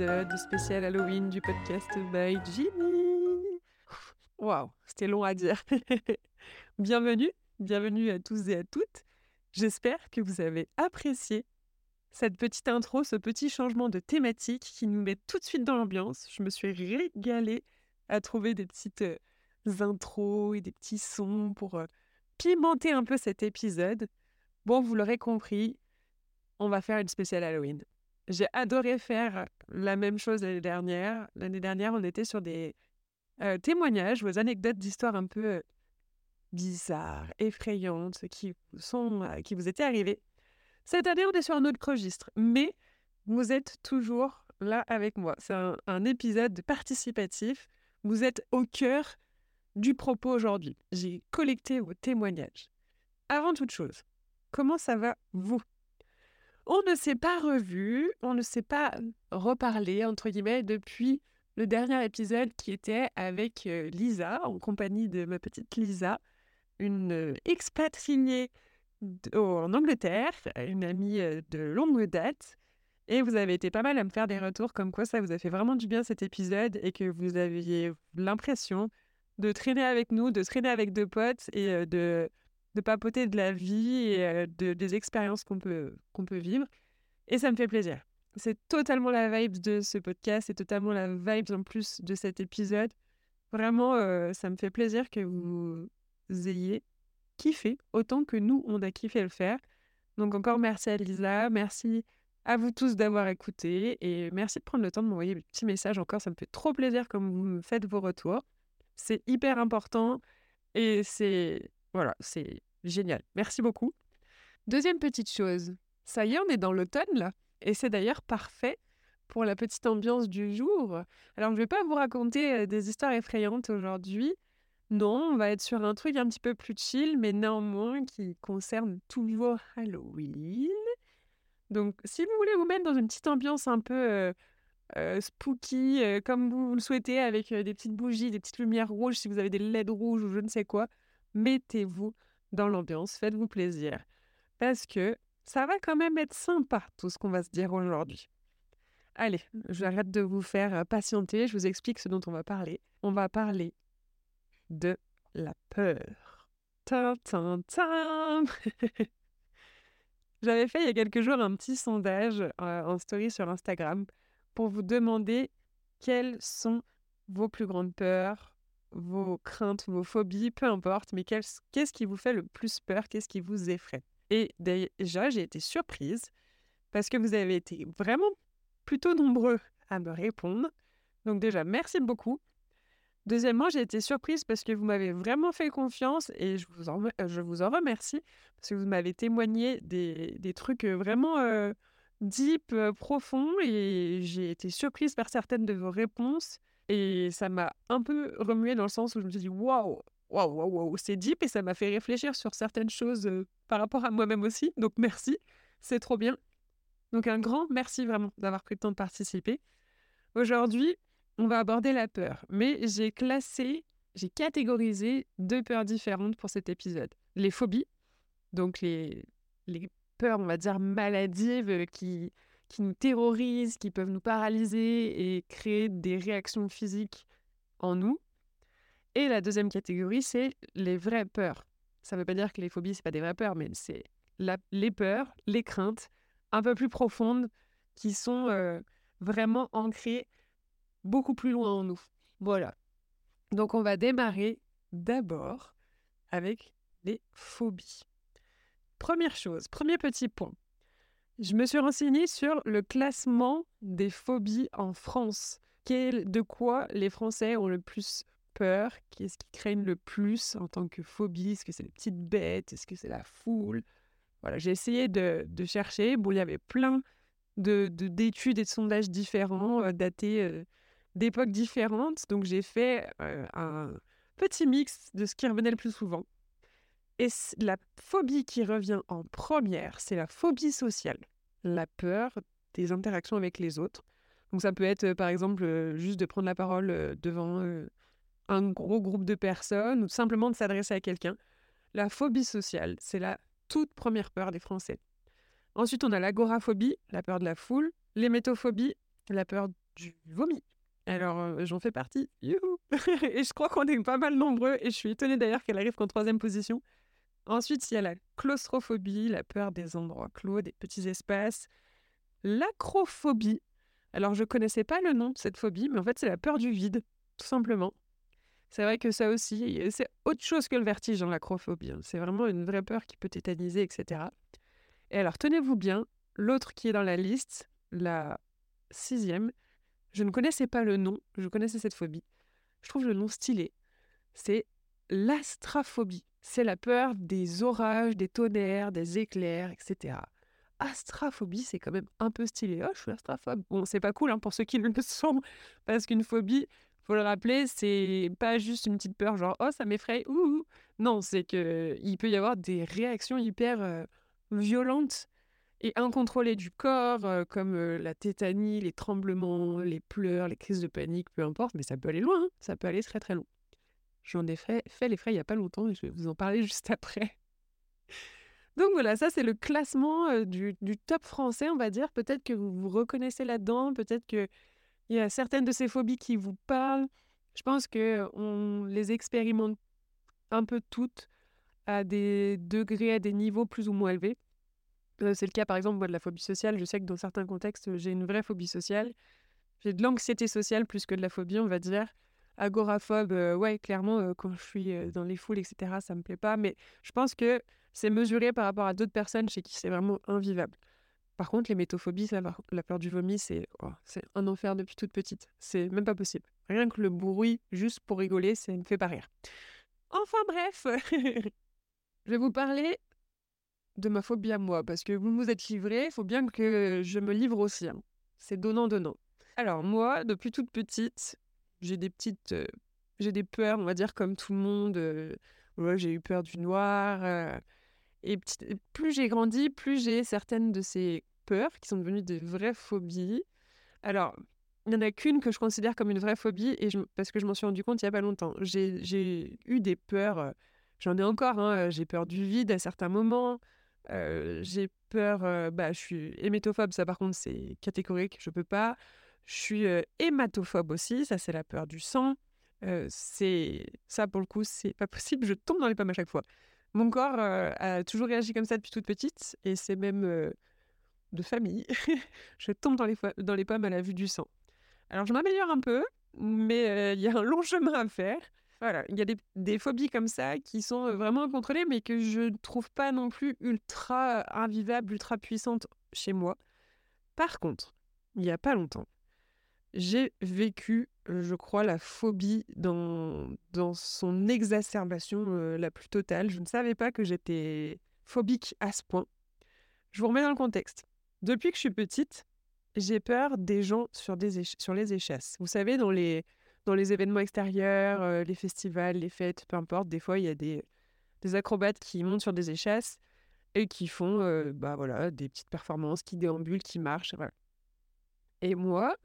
épisode spécial Halloween du podcast by Jimmy. Waouh, c'était long à dire. bienvenue, bienvenue à tous et à toutes. J'espère que vous avez apprécié cette petite intro, ce petit changement de thématique qui nous met tout de suite dans l'ambiance. Je me suis régalée à trouver des petites euh, intros et des petits sons pour euh, pimenter un peu cet épisode. Bon, vous l'aurez compris, on va faire une spéciale Halloween. J'ai adoré faire la même chose l'année dernière. L'année dernière, on était sur des témoignages, vos anecdotes d'histoires un peu bizarres, effrayantes, qui, sont, qui vous étaient arrivées. Cette année, on est sur un autre registre, mais vous êtes toujours là avec moi. C'est un épisode participatif. Vous êtes au cœur du propos aujourd'hui. J'ai collecté vos témoignages. Avant toute chose, comment ça va vous? On ne s'est pas revu, on ne s'est pas reparlé, entre guillemets, depuis le dernier épisode qui était avec Lisa, en compagnie de ma petite Lisa, une expatriée en Angleterre, une amie de longue date. Et vous avez été pas mal à me faire des retours comme quoi ça vous a fait vraiment du bien cet épisode et que vous aviez l'impression de traîner avec nous, de traîner avec deux potes et de de papoter de la vie et de, des expériences qu'on peut, qu'on peut vivre. Et ça me fait plaisir. C'est totalement la vibe de ce podcast, c'est totalement la vibe en plus de cet épisode. Vraiment, ça me fait plaisir que vous ayez kiffé autant que nous, on a kiffé le faire. Donc encore merci à Lisa, merci à vous tous d'avoir écouté et merci de prendre le temps de m'envoyer des petits messages encore. Ça me fait trop plaisir comme vous me faites vos retours. C'est hyper important et c'est voilà, c'est génial. Merci beaucoup. Deuxième petite chose, ça y est, on est dans l'automne là. Et c'est d'ailleurs parfait pour la petite ambiance du jour. Alors, je ne vais pas vous raconter des histoires effrayantes aujourd'hui. Non, on va être sur un truc un petit peu plus chill, mais néanmoins qui concerne toujours Halloween. Donc, si vous voulez vous mettre dans une petite ambiance un peu spooky, comme vous le souhaitez, avec des petites bougies, des petites lumières rouges, si vous avez des LED rouges ou je ne sais quoi, mettez-vous dans l'ambiance, faites-vous plaisir. Parce que ça va quand même être sympa, tout ce qu'on va se dire aujourd'hui. Allez, j'arrête de vous faire patienter, je vous explique ce dont on va parler. On va parler de la peur. J'avais fait il y a quelques jours un petit sondage en story sur Instagram pour vous demander quelles sont vos plus grandes peurs, vos craintes, vos phobies, peu importe, mais qu'est-ce qui vous fait le plus peur, qu'est-ce qui vous effraie? Et déjà, j'ai été surprise parce que vous avez été vraiment plutôt nombreux à me répondre. Donc déjà, merci beaucoup. Deuxièmement, j'ai été surprise parce que vous m'avez vraiment fait confiance et je vous en, je vous en remercie parce que vous m'avez témoigné des, des, trucs vraiment euh, deep, euh, profonds et j'ai été surprise par certaines de vos réponses et ça m'a un peu remué dans le sens où je me suis dit waouh, waouh, waouh, waouh, c'est deep et ça m'a fait réfléchir sur certaines choses par rapport à moi-même aussi. Donc merci, c'est trop bien. Donc un grand merci vraiment d'avoir pris le temps de participer. Aujourd'hui, on va aborder la peur, mais j'ai classé, j'ai catégorisé deux peurs différentes pour cet épisode. Les phobies, donc les, les peurs, on va dire, maladives qui, qui nous terrorisent, qui peuvent nous paralyser et créer des réactions physiques en nous. Et la deuxième catégorie, c'est les vraies peurs. Ça ne veut pas dire que les phobies, ce pas des vraies peurs, mais c'est les peurs, les craintes un peu plus profondes qui sont euh, vraiment ancrées beaucoup plus loin en nous. Voilà. Donc on va démarrer d'abord avec les phobies. Première chose, premier petit point. Je me suis renseignée sur le classement des phobies en France. de quoi les Français ont le plus peur? Qu'est-ce qu'ils craignent le plus en tant que phobie? Est-ce que c'est les petites bêtes? Est-ce que c'est la foule? Voilà, j'ai essayé de, chercher. Bon, il y avait plein de, d'études et de sondages différents, euh, datés euh, d'époques différentes. Donc, j'ai fait euh, un petit mix de ce qui revenait le plus souvent. Et la phobie qui revient en première, c'est la phobie sociale, la peur des interactions avec les autres. Donc ça peut être par exemple juste de prendre la parole devant un gros groupe de personnes ou simplement de s'adresser à quelqu'un. La phobie sociale, c'est la toute première peur des Français. Ensuite, on a l'agoraphobie, la peur de la foule, l'hémétophobie, la peur du vomi. Alors, euh, j'en fais partie. Youhou et je crois qu'on est pas mal nombreux. Et je suis étonnée d'ailleurs qu'elle arrive qu'en troisième position. Ensuite, il y a la claustrophobie, la peur des endroits clos, des petits espaces. L'acrophobie. Alors, je connaissais pas le nom de cette phobie, mais en fait, c'est la peur du vide, tout simplement. C'est vrai que ça aussi, c'est autre chose que le vertige dans l'acrophobie. Hein. C'est vraiment une vraie peur qui peut tétaniser, etc. Et alors, tenez-vous bien, l'autre qui est dans la liste, la sixième, je ne connaissais pas le nom, je connaissais cette phobie. Je trouve le nom stylé. C'est l'astraphobie. C'est la peur des orages, des tonnerres, des éclairs, etc. Astraphobie, c'est quand même un peu stylé. Oh, je suis astrophobe. Bon, c'est pas cool hein, pour ceux qui le sont, parce qu'une phobie, faut le rappeler, c'est pas juste une petite peur genre oh ça m'effraie ouh, non c'est que il peut y avoir des réactions hyper violentes et incontrôlées du corps comme la tétanie, les tremblements, les pleurs, les crises de panique, peu importe, mais ça peut aller loin, hein. ça peut aller très très loin. J'en ai fait, les frais il y a pas longtemps et je vais vous en parler juste après. Donc voilà, ça c'est le classement du, top français, on va dire. Peut-être que vous vous reconnaissez là-dedans, peut-être que il y a certaines de ces phobies qui vous parlent. Je pense que on les expérimente un peu toutes à des degrés, à des niveaux plus ou moins élevés. C'est le cas par exemple de la phobie sociale. Je sais que dans certains contextes, j'ai une vraie phobie sociale. J'ai de l'anxiété sociale plus que de la phobie, on va dire. Agoraphobe, ouais, clairement, quand je suis dans les foules, etc., ça me plaît pas. Mais je pense que c'est mesuré par rapport à d'autres personnes chez qui c'est vraiment invivable. Par contre, les métophobies, la peur du vomi, oh, c'est un enfer depuis toute petite. C'est même pas possible. Rien que le bruit, juste pour rigoler, ça ne fait pas rire. Enfin bref, je vais vous parler de ma phobie à moi, parce que vous vous êtes livré, il faut bien que je me livre aussi. Hein. C'est donnant-donnant. Alors moi, depuis toute petite, j'ai des petites... J'ai des peurs, on va dire, comme tout le monde. J'ai eu peur du noir. Et plus j'ai grandi, plus j'ai certaines de ces peurs qui sont devenues des vraies phobies. Alors, il n'y en a qu'une que je considère comme une vraie phobie, et parce que je m'en suis rendu compte il n'y a pas longtemps. J'ai eu des peurs, j'en ai encore, hein, j'ai peur du vide à certains moments, j'ai peur, bah, je suis hémétophobe, ça par contre c'est catégorique, je peux pas. Je suis hématophobe aussi, ça c'est la peur du sang. c'est ça pour le coup, c'est pas possible, je tombe dans les pommes à chaque fois. Mon corps a toujours réagi comme ça depuis toute petite, et c'est même de famille, je tombe dans les, dans les pommes à la vue du sang. Alors je m'améliore un peu, mais il y a un long chemin à faire. Voilà, il y a des, phobies comme ça qui sont vraiment contrôlées, mais que je ne trouve pas non plus ultra invivables, ultra puissantes chez moi. Par contre, il n'y a pas longtemps, j'ai vécu, je crois, la phobie dans, dans son exacerbation la plus totale. Je ne savais pas que j'étais phobique à ce point. Je vous remets dans le contexte. Depuis que je suis petite, j'ai peur des gens sur, des sur les échasses. Vous savez, dans les, dans les événements extérieurs, les festivals, les fêtes, peu importe, des fois, il y a des, des acrobates qui montent sur des échasses et qui font bah, voilà, des petites performances, qui déambulent, qui marchent. Et moi,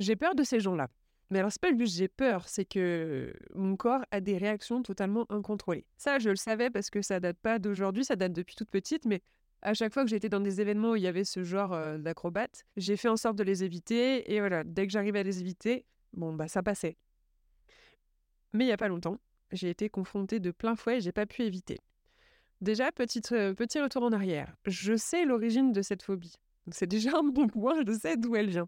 j'ai peur de ces gens-là. Mais alors, c'est pas juste j'ai peur, c'est que mon corps a des réactions totalement incontrôlées. Ça, je le savais parce que ça date pas d'aujourd'hui, ça date depuis toute petite, mais à chaque fois que j'étais dans des événements où il y avait ce genre d'acrobates, j'ai fait en sorte de les éviter. Et voilà, dès que j'arrivais à les éviter, bon, bah ça passait. Mais il n'y a pas longtemps, j'ai été confrontée de plein fouet et j'ai pas pu éviter. Déjà, petit retour en arrière. Je sais l'origine de cette phobie. c'est déjà un bon point, je sais d'où elle vient.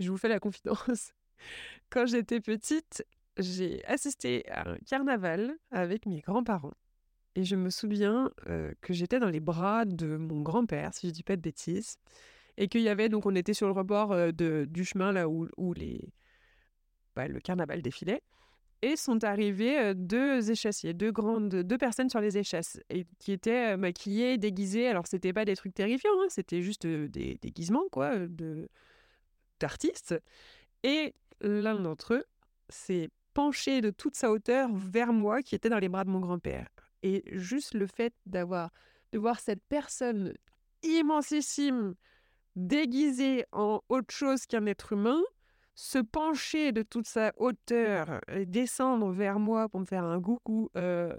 Je vous fais la confidence. Quand j'étais petite, j'ai assisté à un carnaval avec mes grands-parents. Et je me souviens que j'étais dans les bras de mon grand-père, si je dis pas de bêtises, et qu'il y avait, donc on était sur le rebord de, du chemin là où, où les, bah, le carnaval défilait, et sont arrivés deux échassiers, deux grandes, deux personnes sur les échasses, et qui étaient maquillées, déguisées. Alors c'était pas des trucs terrifiants, hein, c'était juste des déguisements quoi, de d'artistes. Et l'un d'entre eux s'est penché de toute sa hauteur vers moi, qui était dans les bras de mon grand-père. Et juste le fait d'avoir, de voir cette personne immensissime, déguisée en autre chose qu'un être humain, se pencher de toute sa hauteur et descendre vers moi pour me faire un coucou. Euh,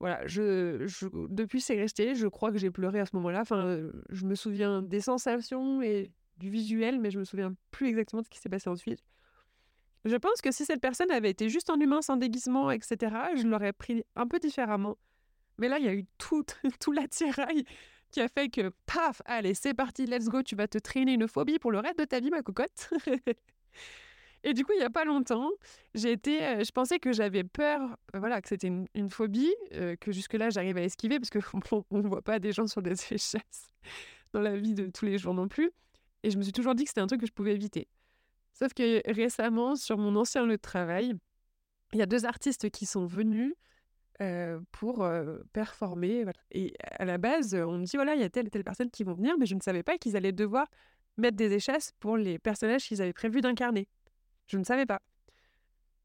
voilà, je, depuis c'est resté, je crois que j'ai pleuré à ce moment-là. Enfin, je me souviens des sensations et du visuel, mais je me souviens plus exactement de ce qui s'est passé ensuite. Je pense que si cette personne avait été juste en humain sans déguisement, etc., je l'aurais pris un peu différemment. Mais là, il y a eu tout, tout l'attirail qui a fait que, paf, allez, c'est parti, let's go, tu vas te traîner une phobie pour le reste de ta vie, ma cocotte. Et du coup, il n'y a pas longtemps, j'ai été, euh, je pensais que j'avais peur, euh, voilà, que c'était une, phobie, euh, que jusque-là, j'arrive à esquiver, parce qu'on ne voit pas des gens sur des échasses dans la vie de tous les jours non plus. Et je me suis toujours dit que c'était un truc que je pouvais éviter. Sauf que récemment, sur mon ancien lieu de travail, il y a deux artistes qui sont venus pour performer. Et à la base, on me dit, voilà, il y a telle et telle personne qui vont venir, mais je ne savais pas qu'ils allaient devoir mettre des échasses pour les personnages qu'ils avaient prévu d'incarner. Je ne savais pas.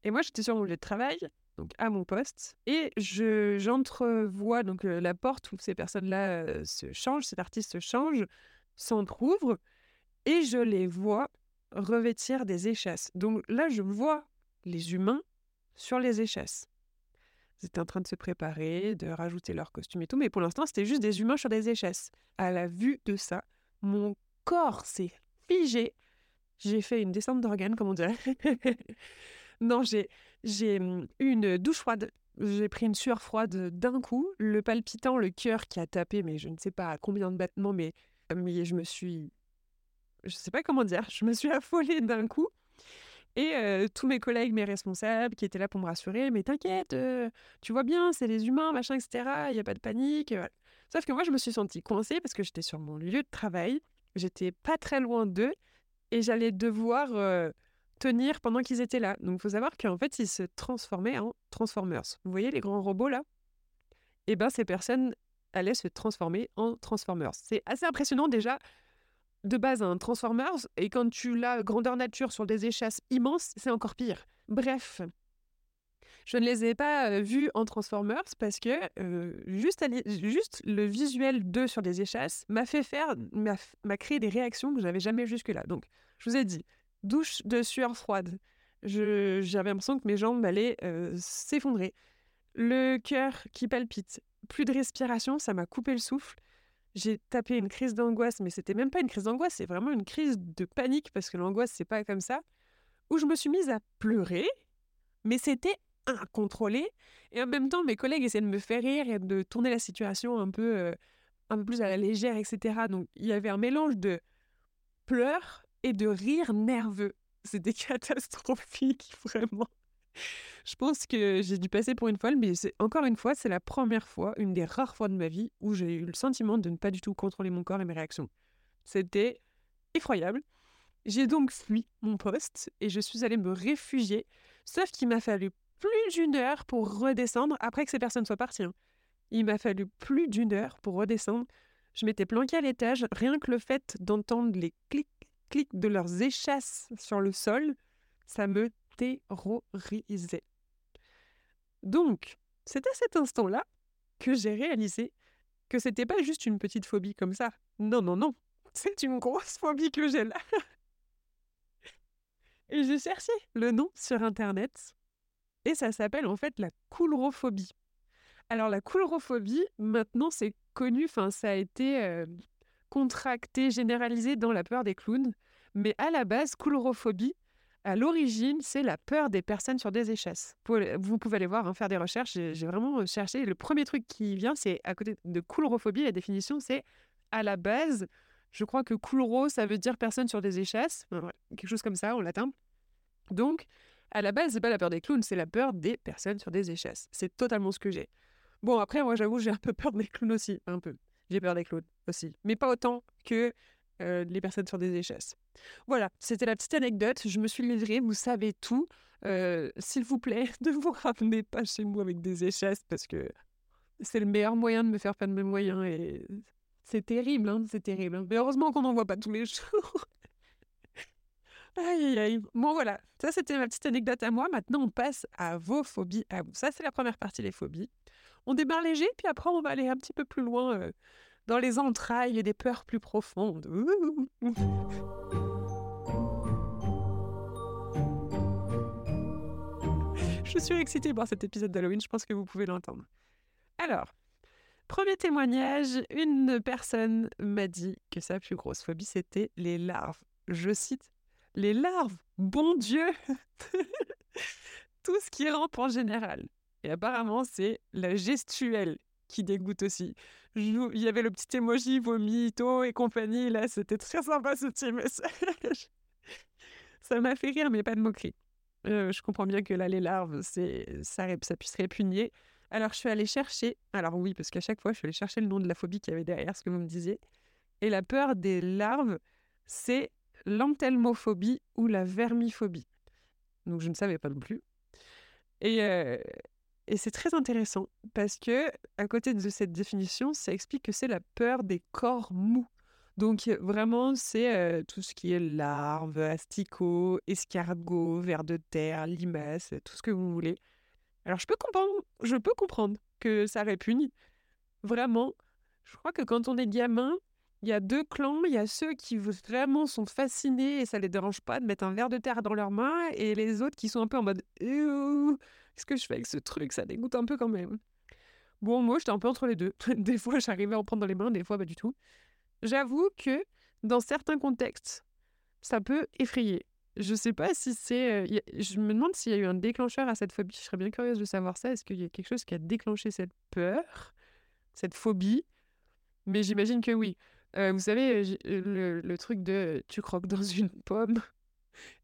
Et moi, j'étais sur mon lieu de travail, donc à mon poste, et je j'entrevois donc la porte où ces personnes-là se changent, cet artiste se change, s'entrouvre, et je les vois revêtir des échasses. Donc là, je vois les humains sur les échasses. Ils étaient en train de se préparer, de rajouter leur costume et tout, mais pour l'instant, c'était juste des humains sur des échasses. À la vue de ça, mon corps s'est figé. J'ai fait une descente d'organes, comme on dirait. non, j'ai, j'ai hum, eu une douche froide. J'ai pris une sueur froide d'un coup, le palpitant, le cœur qui a tapé, mais je ne sais pas à combien de battements, mais, mais je me suis je sais pas comment dire, je me suis affolée d'un coup. Et tous mes collègues, mes responsables qui étaient là pour me rassurer, mais t'inquiète, tu vois bien, c'est les humains, machin, etc., il n'y a pas de panique. Sauf que moi, je me suis sentie coincée parce que j'étais sur mon lieu de travail, j'étais pas très loin d'eux et j'allais devoir tenir pendant qu'ils étaient là. Donc, il faut savoir qu'en fait, ils se transformaient en Transformers. Vous voyez les grands robots là? Eh bien, ces personnes allaient se transformer en Transformers. C'est assez impressionnant déjà de base un Transformers, et quand tu l'as grandeur nature sur des échasses immenses, c'est encore pire. Bref, je ne les ai pas vus en Transformers parce que juste, juste le visuel d'eux sur des échasses m'a fait faire, m'a créé des réactions que je n'avais jamais jusque-là. Donc, je vous ai dit, douche de sueur froide. J'avais l'impression que mes jambes allaient s'effondrer. Le cœur qui palpite. Plus de respiration, ça m'a coupé le souffle j'ai tapé une crise d'angoisse, mais c'était même pas une crise d'angoisse, c'est vraiment une crise de panique parce que l'angoisse c'est pas comme ça, où je me suis mise à pleurer, mais c'était incontrôlé et en même temps mes collègues essayaient de me faire rire et de tourner la situation un peu euh, un peu plus à la légère, etc. Donc il y avait un mélange de pleurs et de rire nerveux. C'était catastrophique, vraiment. Je pense que j'ai dû passer pour une folle, mais encore une fois, c'est la première fois, une des rares fois de ma vie où j'ai eu le sentiment de ne pas du tout contrôler mon corps et mes réactions. C'était effroyable. J'ai donc fui mon poste et je suis allée me réfugier, sauf qu'il m'a fallu plus d'une heure pour redescendre après que ces personnes soient parties. Hein. Il m'a fallu plus d'une heure pour redescendre. Je m'étais planquée à l'étage, rien que le fait d'entendre les clics clics de leurs échasses sur le sol, ça me terrorisait. Donc, c'est à cet instant-là que j'ai réalisé que c'était pas juste une petite phobie comme ça. Non, non, non. C'est une grosse phobie que j'ai là. Et j'ai cherché le nom sur Internet. Et ça s'appelle en fait la coulrophobie. Alors la coulrophobie, maintenant c'est connu, enfin ça a été euh, contracté, généralisé dans la peur des clowns. Mais à la base, coulrophobie, à l'origine, c'est la peur des personnes sur des échasses. Vous pouvez aller voir, hein, faire des recherches. J'ai vraiment cherché. Le premier truc qui vient, c'est à côté de coulrophobie, la définition, c'est à la base, je crois que coulro, ça veut dire personne sur des échasses. quelque chose comme ça en latin. Donc, à la base, c'est pas la peur des clowns, c'est la peur des personnes sur des échasses. C'est totalement ce que j'ai. Bon, après, moi, j'avoue, j'ai un peu peur des clowns aussi. Un peu. J'ai peur des clowns aussi. Mais pas autant que euh, les personnes sur des échasses. Voilà, c'était la petite anecdote. Je me suis livrée, vous savez tout. Euh, s'il vous plaît, ne vous ramenez pas chez moi avec des échasses parce que c'est le meilleur moyen de me faire perdre mes moyens et c'est terrible, hein, c'est terrible. Hein. Mais heureusement qu'on n'en voit pas tous les jours. aïe, aïe. Bon, voilà, ça c'était ma petite anecdote à moi. Maintenant, on passe à vos phobies à vous. Ça, c'est la première partie, les phobies. On démarre léger, puis après, on va aller un petit peu plus loin. Euh, dans les entrailles des peurs plus profondes. Je suis excitée par cet épisode d'Halloween, je pense que vous pouvez l'entendre. Alors, Premier témoignage, une personne m'a dit que sa plus grosse phobie, c'était les larves. Je cite, les larves, bon Dieu Tout ce qui rampe en général. Et apparemment, c'est la gestuelle qui dégoûte aussi. Il y avait le petit emoji vomito et compagnie, là, c'était très sympa ce petit message. Ça m'a fait rire, mais pas de moquerie. Euh, je comprends bien que là, les larves, ça, ça puisse répugner. Alors, je suis allée chercher. Alors, oui, parce qu'à chaque fois, je suis allée chercher le nom de la phobie qu'il y avait derrière ce que vous me disiez. Et la peur des larves, c'est l'anthelmophobie ou la vermiphobie. Donc, je ne savais pas non plus. Et, euh, et c'est très intéressant parce que, à côté de cette définition, ça explique que c'est la peur des corps mous. Donc, vraiment, c'est tout ce qui est larves, asticots, escargots, vers de terre, limaces, tout ce que vous voulez. Alors je peux comprendre, je peux comprendre que ça répugne. Vraiment, je crois que quand on est gamin, il y a deux clans. Il y a ceux qui vraiment sont fascinés et ça les dérange pas de mettre un verre de terre dans leurs mains, et les autres qui sont un peu en mode qu'est-ce que je fais avec ce truc? Ça dégoûte un peu quand même. Bon, moi j'étais un peu entre les deux. des fois j'arrivais à en prendre dans les mains, des fois pas du tout. J'avoue que dans certains contextes, ça peut effrayer. Je sais pas si c'est. je me demande s'il y a eu un déclencheur à cette phobie. Je serais bien curieuse de savoir ça. Est-ce qu'il y a quelque chose qui a déclenché cette peur, cette phobie? Mais j'imagine que oui. vous savez, le, le, truc de tu croques dans une pomme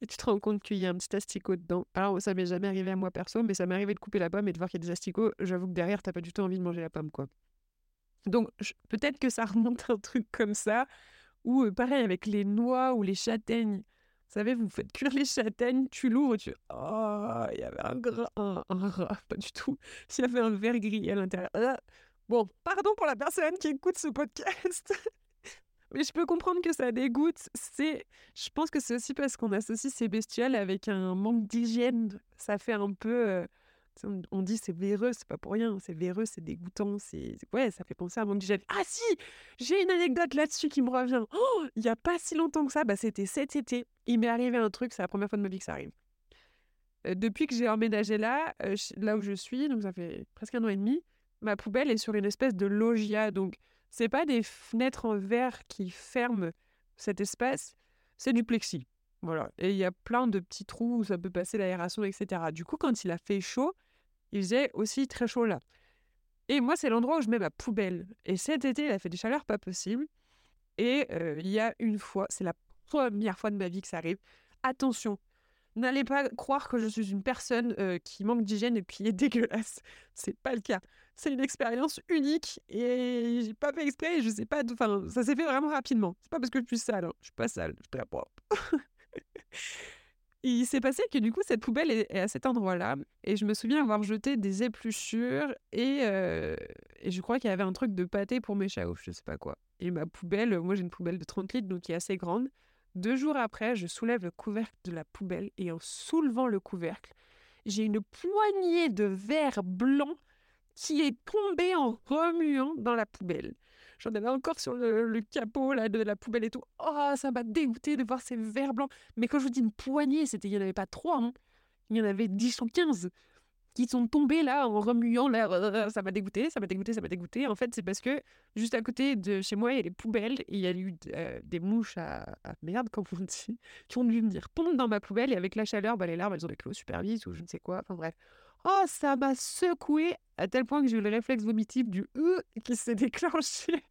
et tu te rends compte qu'il y a un petit asticot dedans. Alors, ça m'est jamais arrivé à moi perso, mais ça m'est arrivé de couper la pomme et de voir qu'il y a des asticots. J'avoue que derrière, t'as pas du tout envie de manger la pomme, quoi. Donc, peut-être que ça remonte un truc comme ça. Ou pareil avec les noix ou les châtaignes. Vous savez, vous faites cuire les châtaignes, tu l'ouvres, tu... Oh, il y avait un gras, un, rat, pas du tout. S'il y avait un verre gris à l'intérieur. Bon, pardon pour la personne qui écoute ce podcast. Mais je peux comprendre que ça dégoûte. C'est, je pense que c'est aussi parce qu'on associe ces bestioles avec un manque d'hygiène. Ça fait un peu, euh, on dit c'est véreux, c'est pas pour rien. C'est véreux, c'est dégoûtant. C'est ouais, ça fait penser à un manque d'hygiène. Ah si, j'ai une anecdote là-dessus qui me revient. Oh, il y a pas si longtemps que ça, bah c'était cet été. Il m'est arrivé un truc. C'est la première fois de ma vie que ça arrive. Euh, depuis que j'ai emménagé là, euh, là où je suis, donc ça fait presque un an et demi, ma poubelle est sur une espèce de loggia. Donc c'est pas des fenêtres en verre qui ferment cet espace, c'est du plexi. Voilà. Et il y a plein de petits trous où ça peut passer l'aération, etc. Du coup, quand il a fait chaud, il faisait aussi très chaud là. Et moi, c'est l'endroit où je mets ma poubelle. Et cet été, il a fait des chaleurs pas possibles. Et euh, il y a une fois, c'est la première fois de ma vie que ça arrive. Attention, n'allez pas croire que je suis une personne qui manque d'hygiène et qui est dégueulasse. C'est pas le cas. C'est une expérience unique et j'ai pas fait exprès. Je sais pas. Enfin, ça s'est fait vraiment rapidement. C'est pas parce que je suis sale. Hein. Je suis pas sale. Je suis très propre. Il s'est passé que du coup, cette poubelle est, à cet endroit-là. Et je me souviens avoir jeté des épluchures et, et je crois qu'il y avait un truc de pâté pour mes chats, je sais pas quoi. Et ma poubelle, moi j'ai une poubelle de 30 litres, donc qui est assez grande. Deux jours après, je soulève le couvercle de la poubelle et en soulevant le couvercle, j'ai une poignée de verre blanc qui est tombée en remuant dans la poubelle. J'en avais encore sur le, capot là, de la poubelle et tout. Oh, ça m'a dégoûté de voir ces verres blancs. Mais quand je vous dis une poignée, c'était, il n'y en avait pas trois. Hein. Il y en avait dix ou quinze qui sont tombés là en remuant là. Ça m'a dégoûté, ça m'a dégoûté, ça m'a dégoûté. En fait, c'est parce que juste à côté de chez moi, il y a les poubelles et il y a eu euh, des mouches à, merde, comme on dit, qui ont dû venir pondre dans ma poubelle et avec la chaleur, bah, les larves, elles ont éclos super vite ou je ne sais quoi. Enfin bref. Oh, ça m'a secoué à tel point que j'ai eu le réflexe vomitif du E qui s'est déclenché.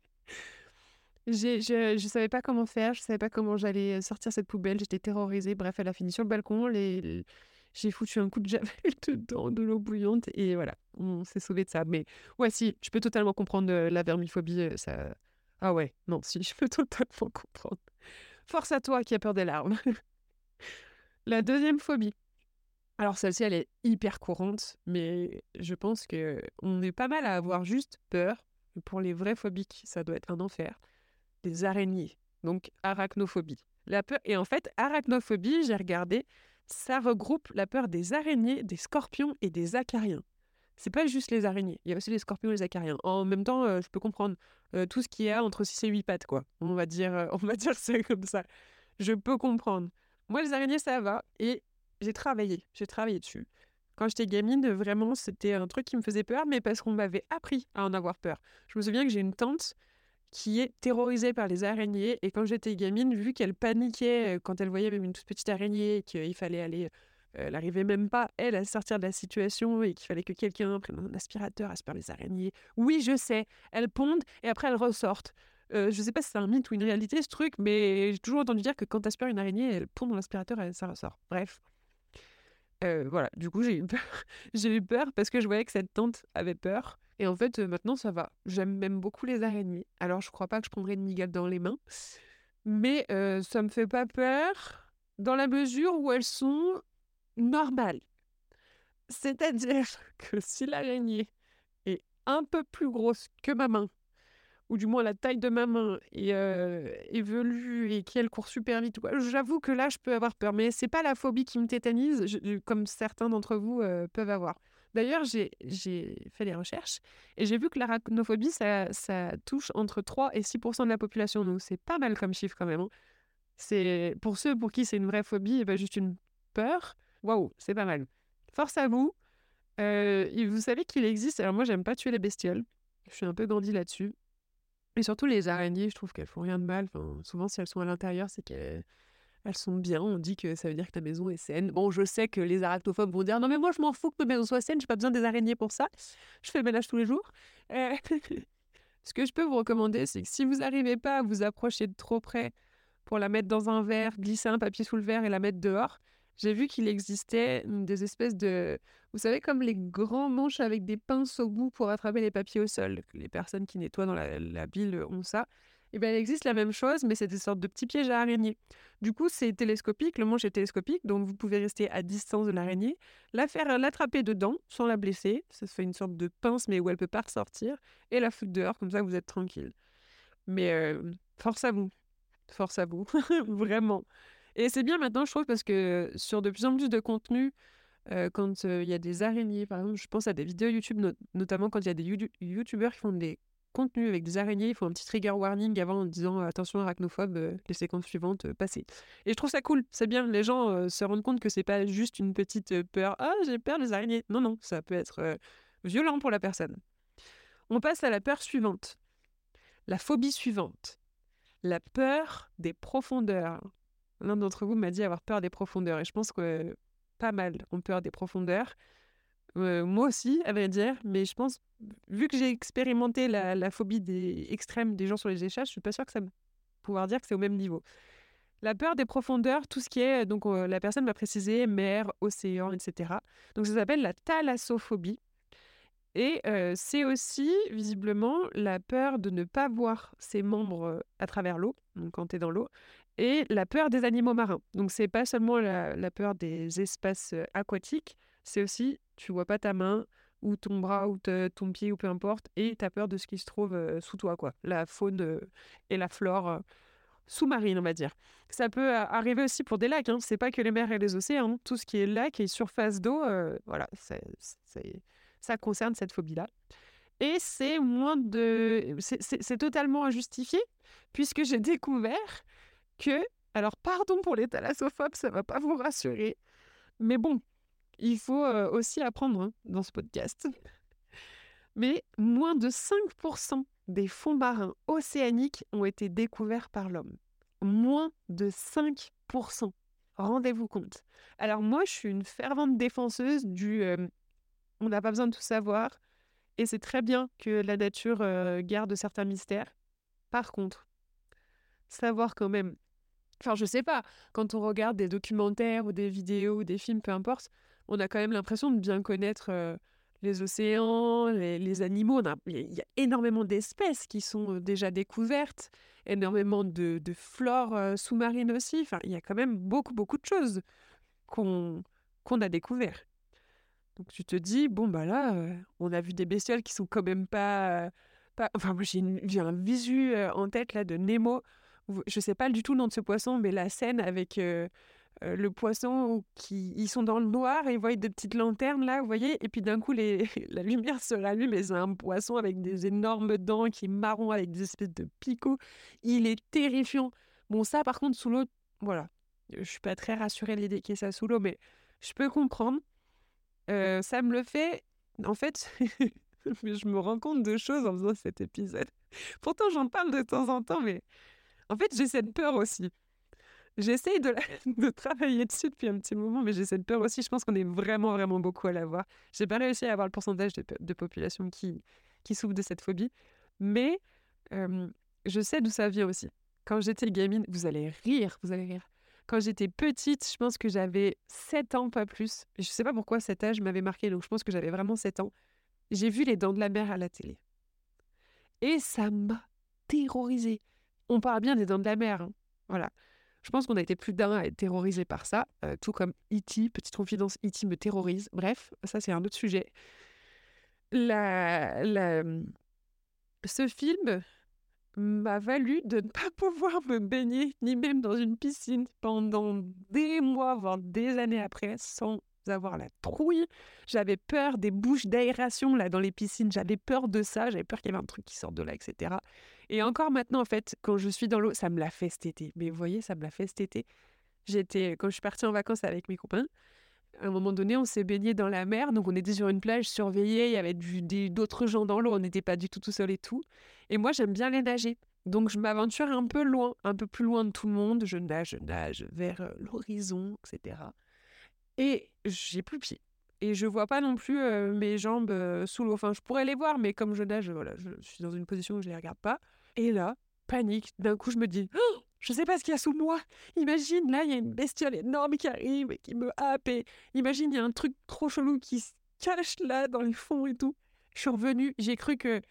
je ne savais pas comment faire, je savais pas comment j'allais sortir cette poubelle, j'étais terrorisée. Bref, elle a fini sur le balcon, les, j'ai foutu un coup de javel dedans, de l'eau bouillante, et voilà, on s'est sauvé de ça. Mais ouais, si, je peux totalement comprendre euh, la vermiphobie, euh. Ah ouais, non, si, je peux totalement comprendre. Force à toi qui as peur des larmes. la deuxième phobie. Alors celle-ci, elle est hyper courante, mais je pense que on est pas mal à avoir juste peur. Pour les vrais phobiques, ça doit être un enfer. Des araignées, donc arachnophobie. La peur et en fait, arachnophobie, j'ai regardé, ça regroupe la peur des araignées, des scorpions et des acariens. C'est pas juste les araignées, il y a aussi les scorpions et les acariens. En même temps, euh, je peux comprendre euh, tout ce qui est entre 6 et 8 pattes, quoi. On va dire, euh, on va dire ça comme ça. Je peux comprendre. Moi, les araignées, ça va. Et j'ai travaillé, j'ai travaillé dessus. Quand j'étais gamine, vraiment, c'était un truc qui me faisait peur, mais parce qu'on m'avait appris à en avoir peur. Je me souviens que j'ai une tante qui est terrorisée par les araignées, et quand j'étais gamine, vu qu'elle paniquait euh, quand elle voyait même une toute petite araignée, et qu'il fallait aller euh, elle n'arrivait même pas, elle, à sortir de la situation et qu'il fallait que quelqu'un prenne un aspirateur, aspire les araignées. Oui, je sais, elles pondent et après elles ressortent. Euh, je ne sais pas si c'est un mythe ou une réalité ce truc, mais j'ai toujours entendu dire que quand aspires une araignée, elle pond dans l'aspirateur et ça ressort. Bref. Voilà, du coup j'ai eu peur. j'ai eu peur parce que je voyais que cette tante avait peur. Et en fait, maintenant ça va. J'aime même beaucoup les araignées. Alors je crois pas que je prendrais une migale dans les mains. Mais ça me fait pas peur dans la mesure où elles sont normal. C'est-à-dire que si l'araignée est un peu plus grosse que ma main, ou du moins la taille de ma main est, euh, évolue et qu'elle court super vite, j'avoue que là, je peux avoir peur. Mais c'est pas la phobie qui me tétanise, comme certains d'entre vous euh, peuvent avoir. D'ailleurs, j'ai fait des recherches et j'ai vu que l'arachnophobie, ça, ça, touche entre 3 et 6% de la population. Donc, c'est pas mal comme chiffre quand même. Hein. C'est Pour ceux pour qui c'est une vraie phobie, bah, juste une peur. Waouh, c'est pas mal. Force à vous. Euh, vous savez qu'il existe. Alors, moi, j'aime pas tuer les bestioles. Je suis un peu grandi là-dessus. Et surtout, les araignées, je trouve qu'elles font rien de mal. Souvent, si elles sont à l'intérieur, c'est qu'elles elles sont bien. On dit que ça veut dire que ta maison est saine. Bon, je sais que les arachnophobes vont dire non, mais moi, je m'en fous que ma maison soit saine. J'ai pas besoin des araignées pour ça. Je fais le ménage tous les jours. Euh, ce que je peux vous recommander, c'est que si vous n'arrivez pas à vous approcher de trop près pour la mettre dans un verre, glisser un papier sous le verre et la mettre dehors, j'ai vu qu'il existait des espèces de... Vous savez, comme les grands manches avec des pinces au bout pour attraper les papiers au sol. Les personnes qui nettoient dans la, ville ont ça. Eh bien, il existe la même chose, mais c'est des sortes de petits pièges à araignées. Du coup, c'est télescopique, le manche est télescopique, donc vous pouvez rester à distance de l'araignée, la faire l'attraper dedans sans la blesser. Ça se fait une sorte de pince, mais où elle peut pas ressortir, et la foutre dehors, comme ça vous êtes tranquille. Mais euh, force à vous. Force à vous. Vraiment. Et c'est bien maintenant, je trouve, parce que sur de plus en plus de contenu, euh, quand il y a des araignées, par exemple, je pense à des vidéos YouTube, notamment quand il y a des YouTubeurs qui font des contenus avec des araignées, ils font un petit trigger warning avant en disant attention arachnophobe, euh, les séquences suivantes, euh, passez. Et je trouve ça cool, c'est bien, les gens se rendent compte que c'est pas juste une petite peur, ah j'ai peur des araignées. Non, non, ça peut être violent pour la personne. On passe à la peur suivante, la phobie suivante, la peur des profondeurs. L'un d'entre vous m'a dit avoir peur des profondeurs. Et je pense que pas mal ont peur des profondeurs. Moi aussi, à vrai dire. Mais je pense, vu que j'ai expérimenté la, phobie des extrêmes des gens sur les échages, je suis pas sûre que ça me pouvoir dire que c'est au même niveau. La peur des profondeurs, tout ce qui est, donc la personne m'a précisé, mer, océan, etc. Donc ça s'appelle la thalassophobie. Et c'est aussi, visiblement, la peur de ne pas voir ses membres à travers l'eau, donc quand tu es dans l'eau, et la peur des animaux marins. Donc c'est pas seulement la, peur des espaces aquatiques, c'est aussi tu vois pas ta main ou ton bras ou ton pied ou peu importe et tu as peur de ce qui se trouve sous toi quoi, la faune et la flore sous-marine on va dire. Ça peut arriver aussi pour des lacs, hein. c'est pas que les mers et les océans, hein. tout ce qui est lac et surface d'eau, voilà, ça concerne cette phobie-là. Et c'est moins de... C'est totalement injustifié, puisque j'ai découvert que, alors pardon pour les thalassophobes, ça va pas vous rassurer, mais bon, il faut aussi apprendre hein, dans ce podcast. Mais moins de 5% des fonds marins océaniques ont été découverts par l'homme. Moins de 5%. Rendez-vous compte. Alors moi, je suis une fervente défenseuse du on n'a pas besoin de tout savoir et c'est très bien que la nature garde certains mystères. Par contre, savoir quand même Enfin, je sais pas, quand on regarde des documentaires ou des vidéos ou des films, peu importe, on a quand même l'impression de bien connaître les océans, les, animaux. Il y a énormément d'espèces qui sont déjà découvertes, énormément de, de flore sous-marine aussi. Enfin, il y a quand même beaucoup, beaucoup de choses qu'on a découvert. Donc tu te dis, bon, bah là, on a vu des bestioles qui sont quand même pas. pas... Enfin, moi j'ai un visu en tête là de Nemo je sais pas du tout le nom de ce poisson, mais la scène avec euh, le poisson qui ils sont dans le noir et ils voient des petites lanternes là, vous voyez, et puis d'un coup les, la lumière se rallume et c'est un poisson avec des énormes dents qui est marron avec des espèces de picots. Il est terrifiant. Bon ça par contre sous l'eau, voilà, je suis pas très rassurée l'idée qu'il y ait ça sous l'eau, mais je peux comprendre. euh, ça me le fait. En fait, je me rends compte de choses en faisant cet épisode. Pourtant, j'en parle de temps en temps, mais en fait, j'ai cette peur aussi. J'essaye de, de travailler dessus depuis un petit moment, mais j'ai cette peur aussi. Je pense qu'on est vraiment, vraiment beaucoup à l'avoir. J'ai pas réussi à avoir le pourcentage de, population qui, qui souffre de cette phobie, mais je sais d'où ça vient aussi. Quand j'étais gamine, vous allez rire, vous allez rire. Quand j'étais petite, je pense que j'avais 7 ans, pas plus. Je sais pas pourquoi cet âge m'avait marqué, donc je pense que j'avais vraiment 7 ans. J'ai vu les dents de la mer à la télé. Et ça m'a terrorisée. On parle bien des dents de la mer. Hein. Voilà. Je pense qu'on a été plus d'un à être terrorisé par ça, euh, tout comme E.T., petite confidence, E.T. me terrorise. Bref, ça c'est un autre sujet. La, la, ce film m'a valu de ne pas pouvoir me baigner, ni même dans une piscine, pendant des mois, voire des années après, sans avoir la trouille. J'avais peur des bouches d'aération là dans les piscines. J'avais peur de ça. J'avais peur qu'il y avait un truc qui sorte de là, etc. Et encore maintenant, en fait, quand je suis dans l'eau, ça me l'a fait cet été. Mais vous voyez, ça me l'a fait cet été. J'étais, quand je suis partie en vacances avec mes copains, à un moment donné, on s'est baigné dans la mer. Donc, on était sur une plage surveillée. Il y avait d'autres gens dans l'eau. On n'était pas du tout tout seul et tout. Et moi, j'aime bien les nager. Donc, je m'aventure un peu loin, un peu plus loin de tout le monde. Je nage, je nage vers euh, l'horizon, etc. Et j'ai plus pied. Et je vois pas non plus euh, mes jambes euh, sous l'eau. Enfin, je pourrais les voir, mais comme je nage, voilà, je suis dans une position où je les regarde pas. Et là, panique. D'un coup, je me dis, oh, je sais pas ce qu'il y a sous moi. Imagine, là, il y a une bestiole énorme qui arrive et qui me happe. Et imagine, il y a un truc trop chelou qui se cache là dans les fonds et tout. Je suis revenue, j'ai cru que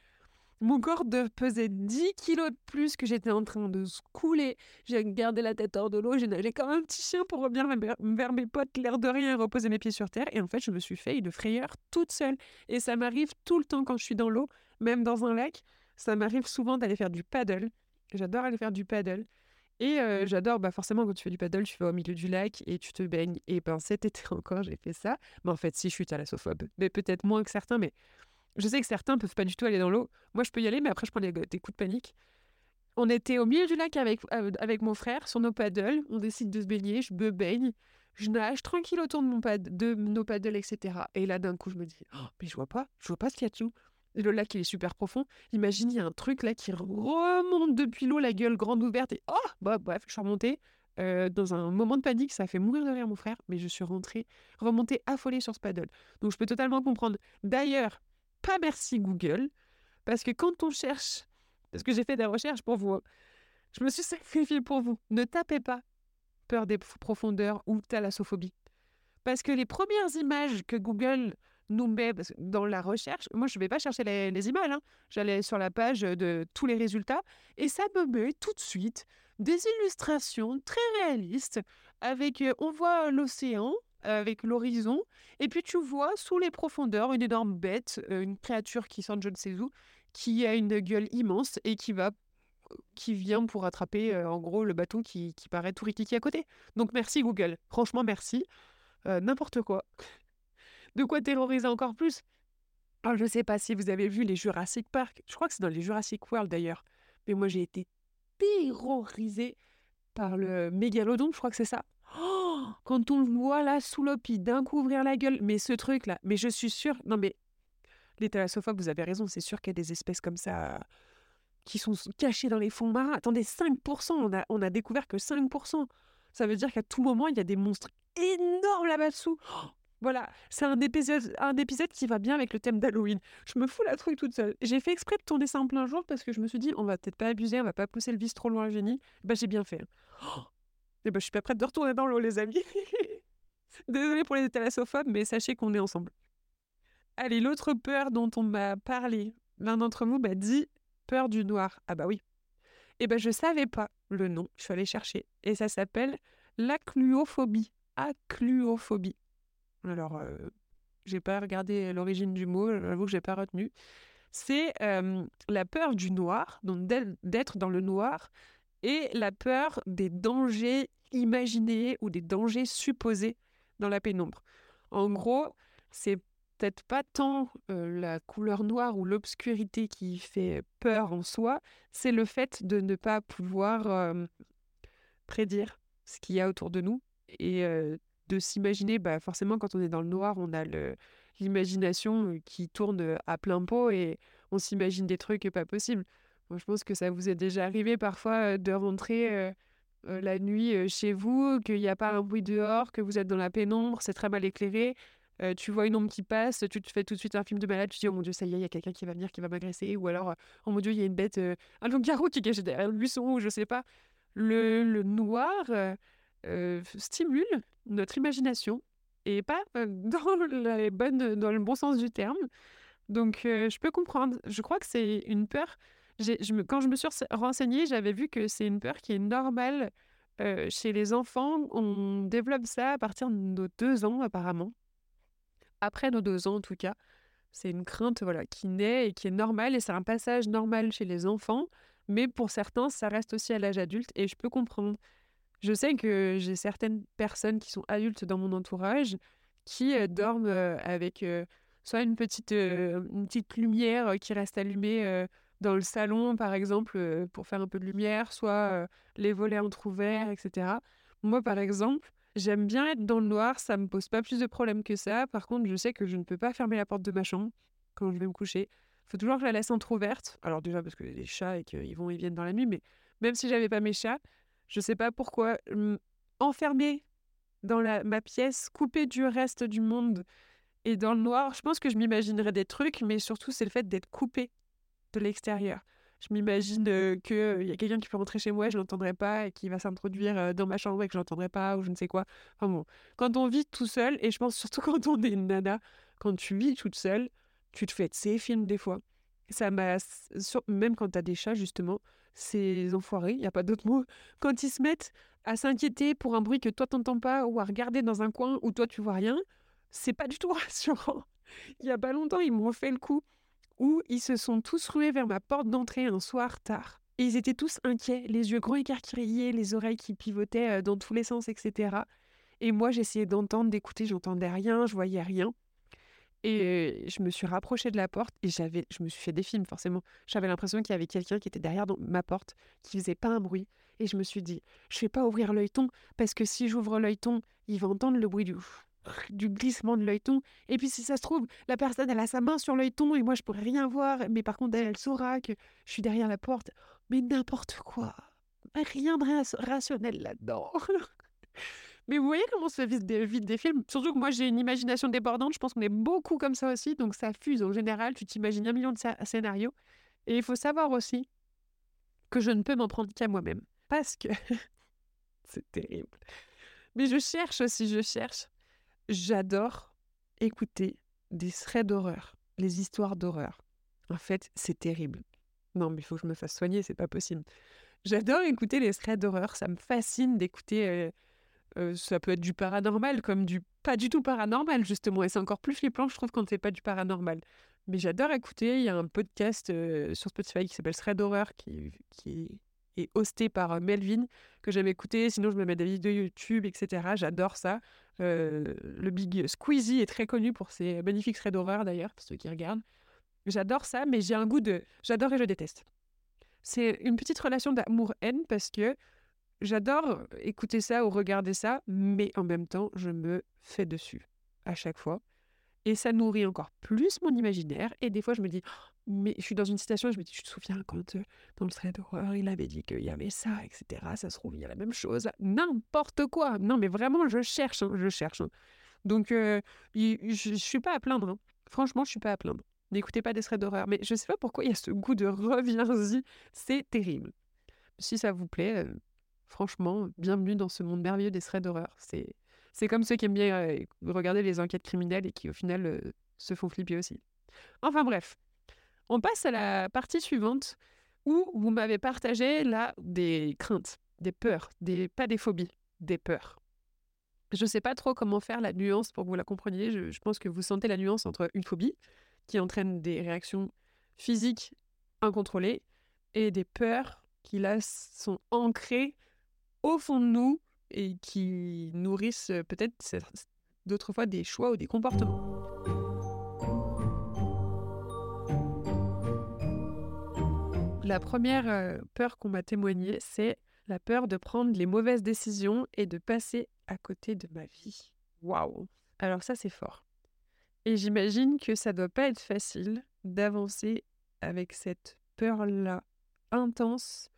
mon corps pesait 10 kilos de plus que j'étais en train de se couler. J'ai gardé la tête hors de l'eau, j'ai nagé comme un petit chien pour revenir vers mes potes, l'air de rien, reposer mes pieds sur terre. Et en fait, je me suis fait une frayeur toute seule. Et ça m'arrive tout le temps quand je suis dans l'eau, même dans un lac. Ça m'arrive souvent d'aller faire du paddle. J'adore aller faire du paddle. Et euh, j'adore, bah forcément, quand tu fais du paddle, tu vas au milieu du lac et tu te baignes. Et ben cet été encore, j'ai fait ça. Mais en fait, si je suis thalassophobe, mais peut-être moins que certains, mais je sais que certains ne peuvent pas du tout aller dans l'eau. Moi, je peux y aller, mais après, je prends des, coups de panique. On était au milieu du lac avec, euh, avec mon frère sur nos paddles. On décide de se baigner. Je me baigne. Je nage tranquille autour de, mon pad, de nos paddles, etc. Et là, d'un coup, je me dis oh, Mais je vois pas. Je vois pas ce qu'il y a dessous. Le lac, il est super profond. Imagine, il y a un truc là qui remonte depuis l'eau, la gueule grande ouverte. Et oh bah, Bref, je suis remontée. Euh, dans un moment de panique, ça a fait mourir de rire mon frère, mais je suis rentrée, remontée affolée sur ce paddle. Donc je peux totalement comprendre. D'ailleurs, pas merci Google, parce que quand on cherche, parce que j'ai fait des recherches pour vous, je me suis sacrifiée pour vous. Ne tapez pas peur des profondeurs ou thalassophobie. Parce que les premières images que Google nous met dans la recherche, moi je ne vais pas chercher les, images, hein. j'allais sur la page de tous les résultats et ça me met tout de suite des illustrations très réalistes avec, euh, on voit l'océan, avec l'horizon. Et puis tu vois sous les profondeurs une énorme bête, euh, une créature qui sort de je ne sais où, qui a une gueule immense et qui va qui vient pour attraper euh, en gros le bateau qui, qui paraît tout rikiki à côté. Donc merci Google, franchement merci. Euh, n'importe quoi. De quoi terroriser encore plus? Alors je sais pas si vous avez vu les Jurassic Park, je crois que c'est dans les Jurassic World d'ailleurs, mais moi j'ai été terrorisée par le mégalodon, je crois que c'est ça. Oh, quand on le voit là sous l'eau, d'un coup ouvrir la gueule, mais ce truc là, mais je suis sûre, non mais les thalassophobes, vous avez raison, c'est sûr qu'il y a des espèces comme ça qui sont cachées dans les fonds marins. Attendez, 5%, on a, on a découvert que 5%. Ça veut dire qu'à tout moment, il y a des monstres énormes là-bas dessous. Oh, voilà, c'est un épisode, un épisode qui va bien avec le thème d'Halloween. Je me fous la trouille toute seule. J'ai fait exprès de tourner ça en plein jour parce que je me suis dit, on va peut-être pas abuser, on va pas pousser le vice trop loin, génie. Bah, j'ai bien fait. Oh, eh ben, je suis pas prête de retourner dans l'eau, les amis. Désolée pour les thalassophobes, mais sachez qu'on est ensemble. Allez, l'autre peur dont on m'a parlé, l'un d'entre vous m'a dit peur du noir. Ah bah oui. Eh ben je savais pas le nom, je suis allée chercher. Et ça s'appelle l'acluophobie. Acluophobie. Alors, euh, j'ai pas regardé l'origine du mot, j'avoue que j'ai pas retenu. C'est euh, la peur du noir, donc d'être dans le noir et la peur des dangers imaginés ou des dangers supposés dans la pénombre. En gros, c'est peut-être pas tant euh, la couleur noire ou l'obscurité qui fait peur en soi, c'est le fait de ne pas pouvoir prédire ce qu'il y a autour de nous et de s'imaginer, bah forcément quand on est dans le noir, on a l'imagination qui tourne à plein pot et on s'imagine des trucs pas possibles. Moi, je pense que ça vous est déjà arrivé parfois de rentrer la nuit chez vous, qu'il n'y a pas un bruit dehors, que vous êtes dans la pénombre, c'est très mal éclairé. tu vois une ombre qui passe, tu te fais tout de suite un film de malade, tu te dis oh mon dieu ça y est, il y a quelqu'un qui va venir, qui va m'agresser, ou alors oh mon dieu il y a une bête, un loup-garou qui est caché derrière le buisson, ou je sais pas. Le, le noir stimule notre imagination et pas dans, la bonne, dans le bon sens du terme. Donc je peux comprendre. Je crois que c'est une peur je me, quand je me suis renseignée, j'avais vu que c'est une peur qui est normale chez les enfants. On développe ça à partir de nos deux ans, apparemment. Après nos deux ans, en tout cas. C'est une crainte voilà, qui naît et qui est normale, et c'est un passage normal chez les enfants. Mais pour certains, ça reste aussi à l'âge adulte, et je peux comprendre. Je sais que j'ai certaines personnes qui sont adultes dans mon entourage qui dorment avec soit une petite, une petite lumière qui reste allumée dans le salon, par exemple, pour faire un peu de lumière, soit les volets entrouverts, etc. Moi, par exemple, j'aime bien être dans le noir, ça me pose pas plus de problèmes que ça. Par contre, je sais que je ne peux pas fermer la porte de ma chambre quand je vais me coucher. Il faut toujours que je la laisse entrouverte. Alors déjà parce que les chats et qu'ils vont et viennent dans la nuit, mais même si j'avais pas mes chats, je sais pas pourquoi enfermer dans la, ma pièce, couper du reste du monde et dans le noir, je pense que je m'imaginerais des trucs, mais surtout c'est le fait d'être coupé de l'extérieur. Je m'imagine qu'il y a quelqu'un qui peut rentrer chez moi et je l'entendrai pas et qui va s'introduire dans ma chambre et que je l'entendrai pas ou je ne sais quoi. Enfin bon, quand on vit tout seul, et je pense surtout quand on est une nana, quand tu vis toute seule, tu te fais de ces films des fois. Ça m'a. Même quand tu as des chats, justement, ces enfoirés, il n'y a pas d'autre mot, quand ils se mettent à s'inquiéter pour un bruit que toi t'entends pas ou à regarder dans un coin où toi tu vois rien, c'est pas du tout rassurant. Il y a pas longtemps, ils m'ont fait le coup où ils se sont tous rués vers ma porte d'entrée un soir tard. Et ils étaient tous inquiets, les yeux grands écarquillés, les oreilles qui pivotaient dans tous les sens, etc. Et moi, j'essayais d'entendre, d'écouter, j'entendais rien, je voyais rien. Et je me suis rapprochée de la porte et j'avais, je me suis fait des films forcément. J'avais l'impression qu'il y avait quelqu'un qui était derrière ma porte, qui faisait pas un bruit. Et je me suis dit, je vais pas ouvrir l'œilleton parce que si j'ouvre l'œilleton, il va entendre le bruit du du glissement de l'œilleton. Et puis si ça se trouve, la personne, elle a sa main sur l'œilleton et moi, je pourrais rien voir. Mais par contre, elle, saura que je suis derrière la porte. Mais n'importe quoi. Rien de rationnel là-dedans. mais vous voyez comment se vite des, des films? Surtout que moi, j'ai une imagination débordante. Je pense qu'on est beaucoup comme ça aussi. Donc ça fuse en général. Tu t'imagines un million de scénarios. Et il faut savoir aussi que je ne peux m'en prendre qu'à moi-même. Parce que... c'est terrible. Mais je cherche aussi, je cherche j'adore écouter des threads d'horreur, les histoires d'horreur. En fait, c'est terrible. Non, mais il faut que je me fasse soigner, c'est pas possible. J'adore écouter les threads d'horreur, ça me fascine d'écouter. Euh, euh, ça peut être du paranormal comme du pas du tout paranormal, justement. Et c'est encore plus flippant, je trouve, quand c'est pas du paranormal. Mais j'adore écouter. Il y a un podcast euh, sur Spotify qui s'appelle Thread d'horreur qui, qui est hosté par Melvin, que j'aime écouter. Sinon, je me mets des vidéos YouTube, etc. J'adore ça. le Big Squeezie est très connu pour ses magnifiques threads d'horreur, d'ailleurs, pour ceux qui regardent. J'adore ça, mais j'ai un goût de... J'adore et je déteste. C'est une petite relation d'amour-haine parce que j'adore écouter ça ou regarder ça, mais en même temps, je me fais dessus à chaque fois. Et ça nourrit encore plus mon imaginaire. Et des fois, je me dis, mais je suis dans une situation, je me dis, tu te souviens quand euh, dans le trait d'horreur, il avait dit qu'il y avait ça, etc. Ça se trouve, il y a la même chose. N'importe quoi. Non, mais vraiment, je cherche, hein, je cherche. Hein. Donc, je ne suis pas à plaindre. Hein. Franchement, je suis pas à plaindre. N'écoutez pas des threads d'horreur. Mais je sais pas pourquoi il y a ce goût de reviens-y. C'est terrible. Si ça vous plaît, euh, franchement, bienvenue dans ce monde merveilleux des threads d'horreur. C'est, c'est comme ceux qui aiment bien regarder les enquêtes criminelles et qui, au final, se font flipper aussi. Enfin bref, on passe à la partie suivante où vous m'avez partagé là des craintes, des peurs, des pas des phobies, des peurs. Je ne sais pas trop comment faire la nuance pour que vous la compreniez. Je, pense que vous sentez la nuance entre une phobie qui entraîne des réactions physiques incontrôlées et des peurs qui là sont ancrées au fond de nous et qui nourrissent peut-être d'autres fois des choix ou des comportements. La première euh, peur qu'on m'a témoignée, c'est la peur de prendre les mauvaises décisions et de passer à côté de ma vie. Waouh Alors ça, c'est fort. Et j'imagine que ça doit pas être facile d'avancer avec cette peur-là intense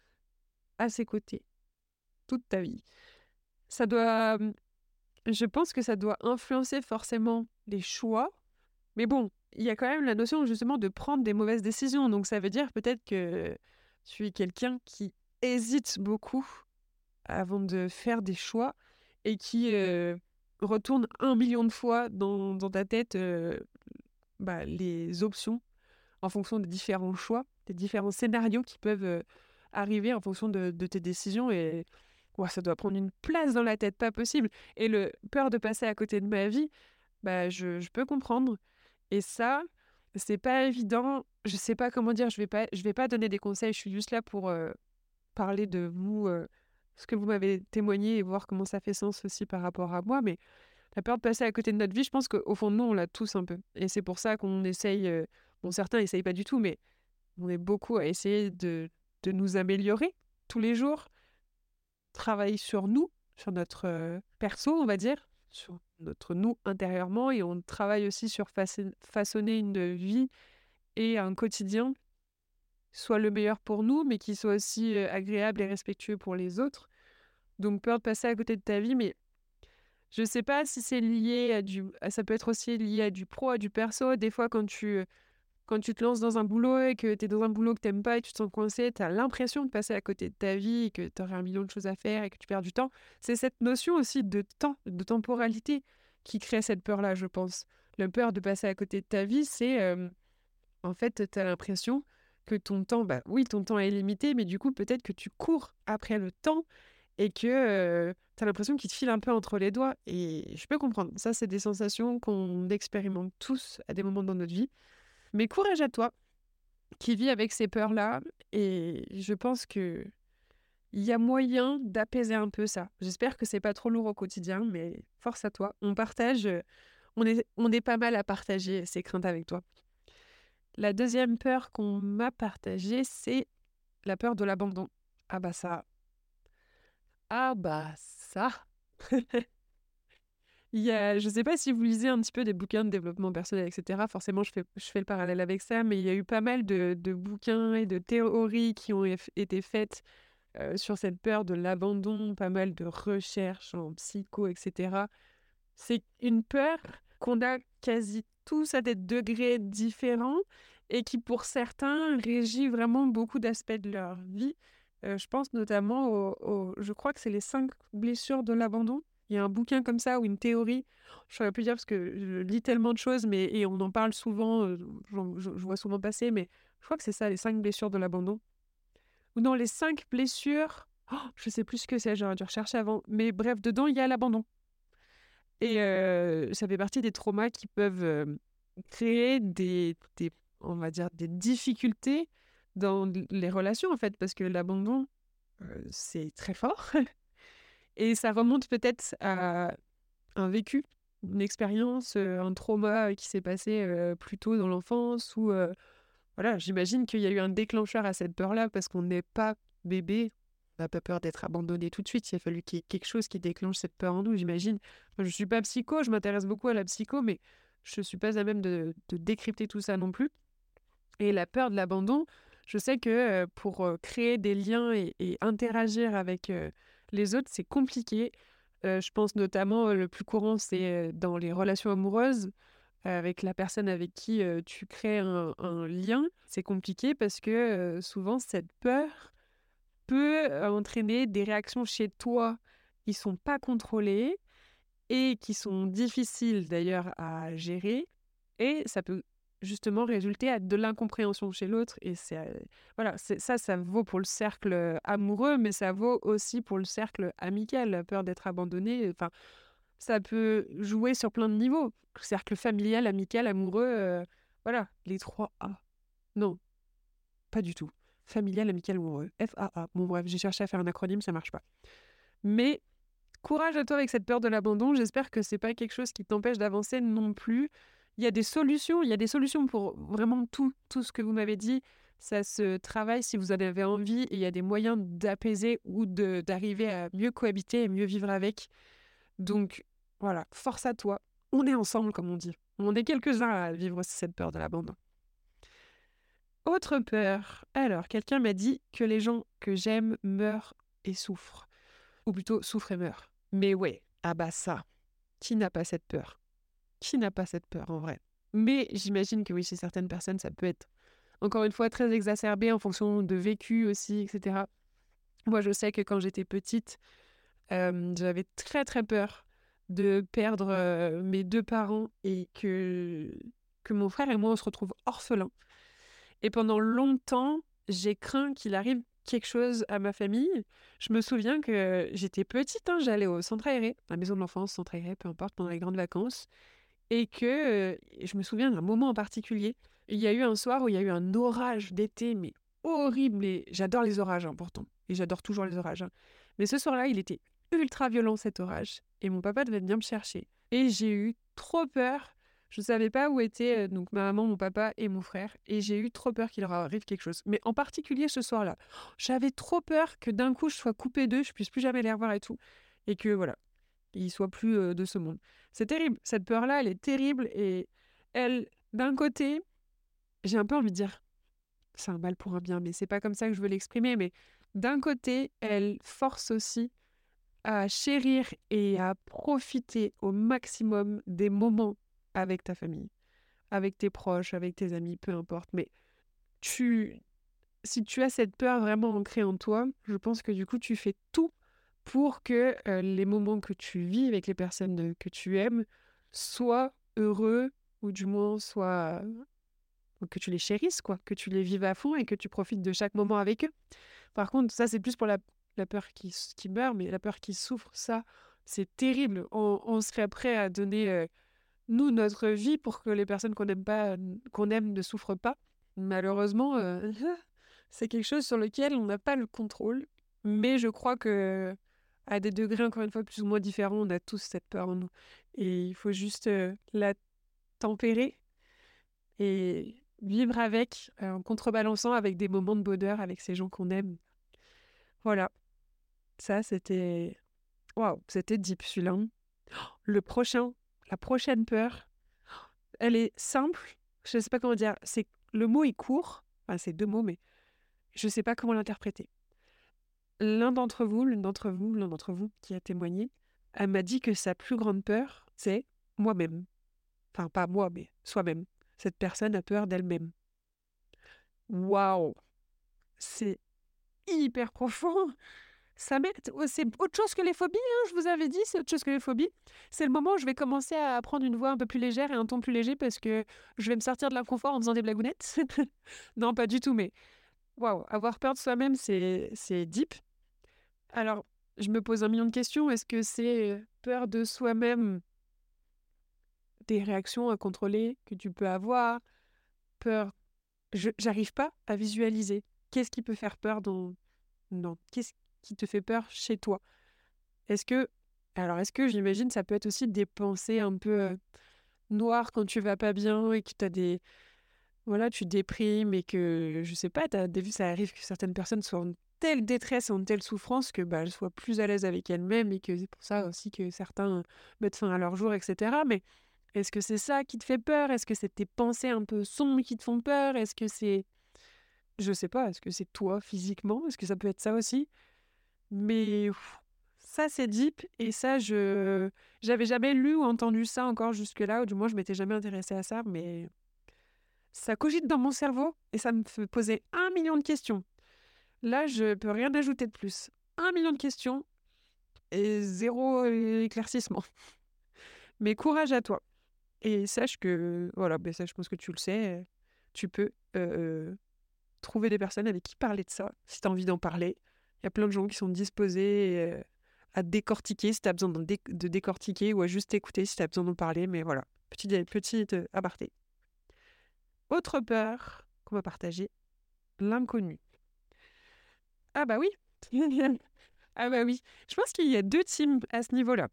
à ses côtés toute ta vie. Ça doit... Mmh, je pense que ça doit influencer forcément les choix. Mais bon, il y a quand même la notion justement de prendre des mauvaises décisions. Donc ça veut dire peut-être que tu es quelqu'un qui hésite beaucoup avant de faire des choix et qui retourne un million de fois dans, ta tête bah, les options en fonction des différents choix, des différents scénarios qui peuvent arriver en fonction de, tes décisions. Et ça doit prendre une place dans la tête, pas possible. Et le peur de passer à côté de ma vie, bah, je, peux comprendre. Et ça, c'est pas évident. Je sais pas comment dire. Je vais pas, je vais pas donner des conseils. Je suis juste là pour parler de vous, ce que vous m'avez témoigné et voir comment ça fait sens aussi par rapport à moi. Mais la peur de passer à côté de notre vie, je pense qu'au fond de nous, on l'a tous un peu. Et c'est pour ça qu'on essaye. bon, certains n'essayent pas du tout, mais on est beaucoup à essayer de, de nous améliorer tous les jours, travailler sur nous, sur notre perso, on va dire, sur notre nous intérieurement, et on travaille aussi sur façonner une vie et un quotidien soit le meilleur pour nous, mais qui soit aussi agréable et respectueux pour les autres. Donc peur de passer à côté de ta vie, mais je ne sais pas si c'est lié à du... Ça peut être aussi lié à du pro, à du perso. Des fois, quand tu, quand tu te lances dans un boulot et que tu es dans un boulot que tu n'aimes pas et tu te sens coincé, tu as l'impression de passer à côté de ta vie et que tu aurais un million de choses à faire et que tu perds du temps. C'est cette notion aussi de temps, de temporalité qui crée cette peur-là, je pense. La peur de passer à côté de ta vie, c'est... en fait, tu as l'impression que ton temps, bah oui, ton temps est limité, mais du coup, peut-être que tu cours après le temps et que tu as l'impression qu'il te file un peu entre les doigts. Et je peux comprendre. Ça, c'est des sensations qu'on expérimente tous à des moments dans notre vie. Mais courage à toi qui vis avec ces peurs-là. Et je pense que il y a moyen d'apaiser un peu ça. J'espère que c'est pas trop lourd au quotidien, mais force à toi. On partage, on est, on est pas mal à partager ces craintes avec toi. La deuxième peur qu'on m'a partagée, c'est la peur de l'abandon. Ah bah ça. Ah bah ça. Il y a, je ne sais pas si vous lisez un petit peu des bouquins de développement personnel, etc. Forcément, je fais, je fais le parallèle avec ça, mais il y a eu pas mal de, bouquins et de théories qui ont été faites euh, sur cette peur de l'abandon, pas mal de recherches en psycho, etc. C'est une peur qu'on a quasi tous à des degrés différents et qui, pour certains, régit vraiment beaucoup d'aspects de leur vie. Euh, je pense notamment au, je crois que c'est les cinq blessures de l'abandon. Il y a un bouquin comme ça ou une théorie. Je saurais plus dire parce que je lis tellement de choses, mais et on en parle souvent. Euh, je, vois souvent passer, mais je crois que c'est ça, les cinq blessures de l'abandon. Ou non, les cinq blessures. Oh, je sais plus ce que c'est. J'aurais dû rechercher avant. Mais bref, dedans il y a l'abandon. Et euh, ça fait partie des traumas qui peuvent créer des, on va dire, des difficultés dans les relations, en fait, parce que l'abandon, c'est très fort. Et ça remonte peut-être à un vécu, une expérience, un trauma qui s'est passé plus tôt dans l'enfance, ou voilà, j'imagine qu'il y a eu un déclencheur à cette peur-là, parce qu'on n'est pas bébé, n'a pas peur d'être abandonné tout de suite. Il a fallu quelque chose qui déclenche cette peur en nous, j'imagine. je ne suis pas psycho, je m'intéresse beaucoup à la psycho, mais je ne suis pas à même de, décrypter tout ça non plus. Et la peur de l'abandon, je sais que pour créer des liens et, interagir avec les autres, c'est compliqué. je pense notamment, le plus courant, c'est dans les relations amoureuses avec la personne avec qui tu crées un, un lien. C'est compliqué parce que souvent, cette peur peut entraîner des réactions chez toi qui sont pas contrôlées et qui sont difficiles d'ailleurs à gérer. Et ça peut justement résulter à de l'incompréhension chez l'autre. Et c'est voilà, ça, ça vaut pour le cercle amoureux, mais ça vaut aussi pour le cercle amical. La peur d'être abandonné, enfin, ça peut jouer sur plein de niveaux. Cercle familial, amical, amoureux, voilà, les trois A. Non, pas du tout familial, amical, amoureux. FAA. Bon, bref, j'ai cherché à faire un acronyme, ça marche pas. Mais courage à toi avec cette peur de l'abandon. J'espère que c'est pas quelque chose qui t'empêche d'avancer non plus. Il y a des solutions, il y a des solutions pour vraiment tout, tout ce que vous m'avez dit. Ça se travaille si vous en avez envie il y a des moyens d'apaiser ou d'arriver à mieux cohabiter et mieux vivre avec. Donc, Voilà, force à toi. On est ensemble, comme on dit. On est quelques-uns à vivre cette peur de l'abandon. Autre peur. Alors, quelqu'un m'a dit que les gens que j'aime meurent et souffrent. Ou plutôt souffrent et meurent. Mais ouais, ah bah ça. Qui n'a pas cette peur? Qui n'a pas cette peur en vrai Mais j'imagine que oui, chez certaines personnes, ça peut être encore une fois très exacerbé en fonction de vécu aussi, etc. Moi, je sais que quand j'étais petite, j'avais très très peur de perdre mes deux parents et que, que mon frère et moi, on se retrouve orphelins. Et pendant longtemps, j'ai craint qu'il arrive quelque chose à ma famille. Je me souviens que j'étais petite, hein, j'allais au centre aéré, la maison de l'enfance, centre aéré, peu importe, pendant les grandes vacances. Et que je me souviens d'un moment en particulier. Il y a eu un soir où il y a eu un orage d'été, mais horrible. Et j'adore les orages, hein, pourtant. Et j'adore toujours les orages. Hein. Mais ce soir-là, il était ultra violent cet orage. Et mon papa devait venir me chercher. Et j'ai eu trop peur. Je ne savais pas où étaient donc ma maman, mon papa et mon frère. Et j'ai eu trop peur qu'il leur arrive quelque chose. Mais en particulier ce soir-là, j'avais trop peur que d'un coup je sois coupée d'eux, je puisse plus jamais les revoir et tout. Et que voilà, ils soient plus de ce monde. C'est terrible. Cette peur-là, elle est terrible. Et elle, d'un côté, j'ai un peu envie de dire, c'est un mal pour un bien, mais c'est pas comme ça que je veux l'exprimer. Mais d'un côté, elle force aussi à chérir et à profiter au maximum des moments avec ta famille, avec tes proches, avec tes amis, peu importe. Mais tu, si tu as cette peur vraiment ancrée en toi, je pense que du coup, tu fais tout pour que les moments que tu vis avec les personnes que tu aimes soient heureux ou du moins soient que tu les chérisses, quoi, que tu les vives à fond et que tu profites de chaque moment avec eux. Par contre, ça, c'est plus pour la, peur qui, meurt, mais la peur qui souffre, ça, c'est terrible. On, serait prêt à donner, nous, notre vie pour que les personnes qu'on aime pas, qu'on aime ne souffrent pas. Malheureusement, c'est quelque chose sur lequel on n'a pas le contrôle. Mais je crois que, à des degrés encore une fois plus ou moins différents, on a tous cette peur en nous. Et il faut juste la tempérer et vivre avec, euh, en contrebalançant avec des moments de bonheur avec ces gens qu'on aime. Voilà. Ça, c'était. Waouh, c'était deep celui-là. Le prochain, la prochaine peur, elle est simple. Je ne sais pas comment dire. C'est le mot est court. Enfin, c'est deux mots, mais je ne sais pas comment l'interpréter. L'un d'entre vous, l'une d'entre vous, l'un d'entre vous qui a témoigné, elle m'a dit que sa plus grande peur, c'est moi-même. Enfin, pas moi, mais soi-même cette personne a peur d'elle-même. Waouh C'est hyper profond. Ça oh, c'est autre chose que les phobies, hein, je vous avais dit, c'est autre chose que les phobies. C'est le moment où je vais commencer à prendre une voix un peu plus légère et un ton plus léger parce que je vais me sortir de l'inconfort en faisant des blagounettes. non, pas du tout, mais waouh, avoir peur de soi-même, c'est, c'est deep. Alors, je me pose un million de questions. Est-ce que c'est peur de soi-même? Des réactions à contrôler que tu peux avoir, peur. J'arrive pas à visualiser. Qu'est-ce qui peut faire peur dans, dans qu'est-ce qui te fait peur chez toi? Est-ce que alors est-ce que j'imagine ça peut être aussi des pensées un peu noires quand tu vas pas bien et que tu as des voilà, tu déprimes et que je sais pas, as ça arrive que certaines personnes soient en telle détresse, en telle souffrance que bah, elles soient plus à l'aise avec elles-mêmes et que c'est pour ça aussi que certains mettent fin à leur jour, etc. Mais est-ce que c'est ça qui te fait peur? Est-ce que c'est tes pensées un peu sombres qui te font peur? Est-ce que c'est... Je sais pas, est-ce que c'est toi physiquement? Est-ce que ça peut être ça aussi? Mais ça, c'est deep. Et ça, je j'avais jamais lu ou entendu ça encore jusque-là, ou du moins, je m'étais jamais intéressée à ça, mais ça cogite dans mon cerveau et ça me fait poser un million de questions. Là, je peux rien ajouter de plus. Un million de questions et zéro éclaircissement. Mais courage à toi. Et sache que, voilà, ben ça, je pense que tu le sais, tu peux trouver des personnes avec qui parler de ça, si tu as envie d'en parler. Il y a plein de gens qui sont disposés à décortiquer si tu as besoin de, décortiquer ou à juste écouter si tu as besoin d'en parler. Mais voilà, petite, petite aparté. Autre peur qu'on va partager, l'inconnu. Ah bah oui Ah bah oui. Je pense qu'il y a deux teams à ce niveau-là.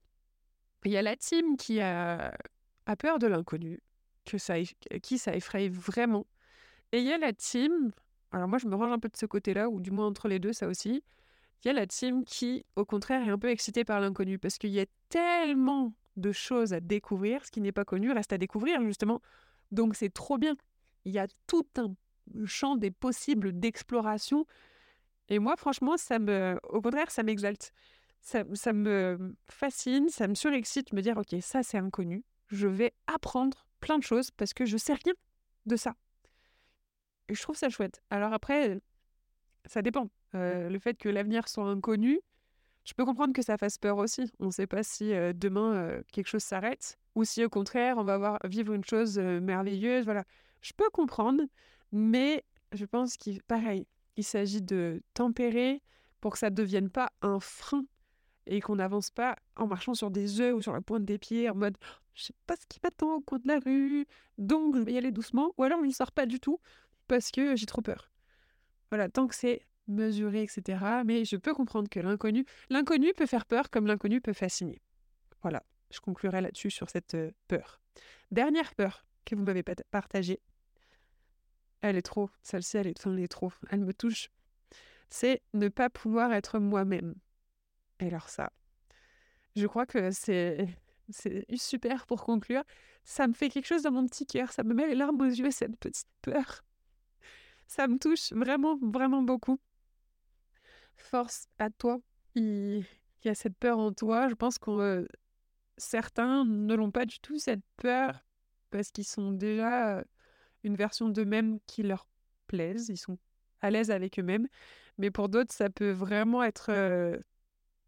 Il y a la team qui a peur de l'inconnu, que ça, qui ça effraie vraiment. Et il y a la team, alors moi je me range un peu de ce côté-là, ou du moins entre les deux, ça aussi. Il y a la team qui, au contraire, est un peu excitée par l'inconnu, parce qu'il y a tellement de choses à découvrir. Ce qui n'est pas connu reste à découvrir, justement. Donc c'est trop bien. Il y a tout un champ des possibles d'exploration. Et moi, franchement, ça me, au contraire, ça m'exalte. Ça, ça, me fascine, ça me surexcite de me dire, OK, ça c'est inconnu. Je vais apprendre plein de choses parce que je sais rien de ça. Et je trouve ça chouette. Alors après, ça dépend. Euh, le fait que l'avenir soit inconnu, je peux comprendre que ça fasse peur aussi. On ne sait pas si euh, demain euh, quelque chose s'arrête ou si au contraire on va voir, vivre une chose merveilleuse. Voilà, je peux comprendre, mais je pense qu'il pareil, il s'agit de tempérer pour que ça ne devienne pas un frein et qu'on n'avance pas en marchant sur des œufs ou sur la pointe des pieds en mode je sais pas ce qui m'attend au coin de la rue, donc je vais y aller doucement, ou alors on ne sort pas du tout parce que j'ai trop peur. Voilà, tant que c'est mesuré, etc. Mais je peux comprendre que l'inconnu, l'inconnu peut faire peur comme l'inconnu peut fasciner. Voilà, je conclurai là-dessus sur cette euh, peur. Dernière peur que vous m'avez partagée. Elle est trop, celle-ci, elle est, elle est trop, elle me touche. C'est ne pas pouvoir être moi-même. Et alors ça, je crois que c'est c'est super pour conclure. Ça me fait quelque chose dans mon petit cœur. Ça me met les larmes aux yeux, cette petite peur. Ça me touche vraiment, vraiment beaucoup. Force à toi Il y a cette peur en toi. Je pense que euh, certains ne l'ont pas du tout, cette peur, parce qu'ils sont déjà euh, une version d'eux-mêmes qui leur plaise. Ils sont à l'aise avec eux-mêmes. Mais pour d'autres, ça peut vraiment être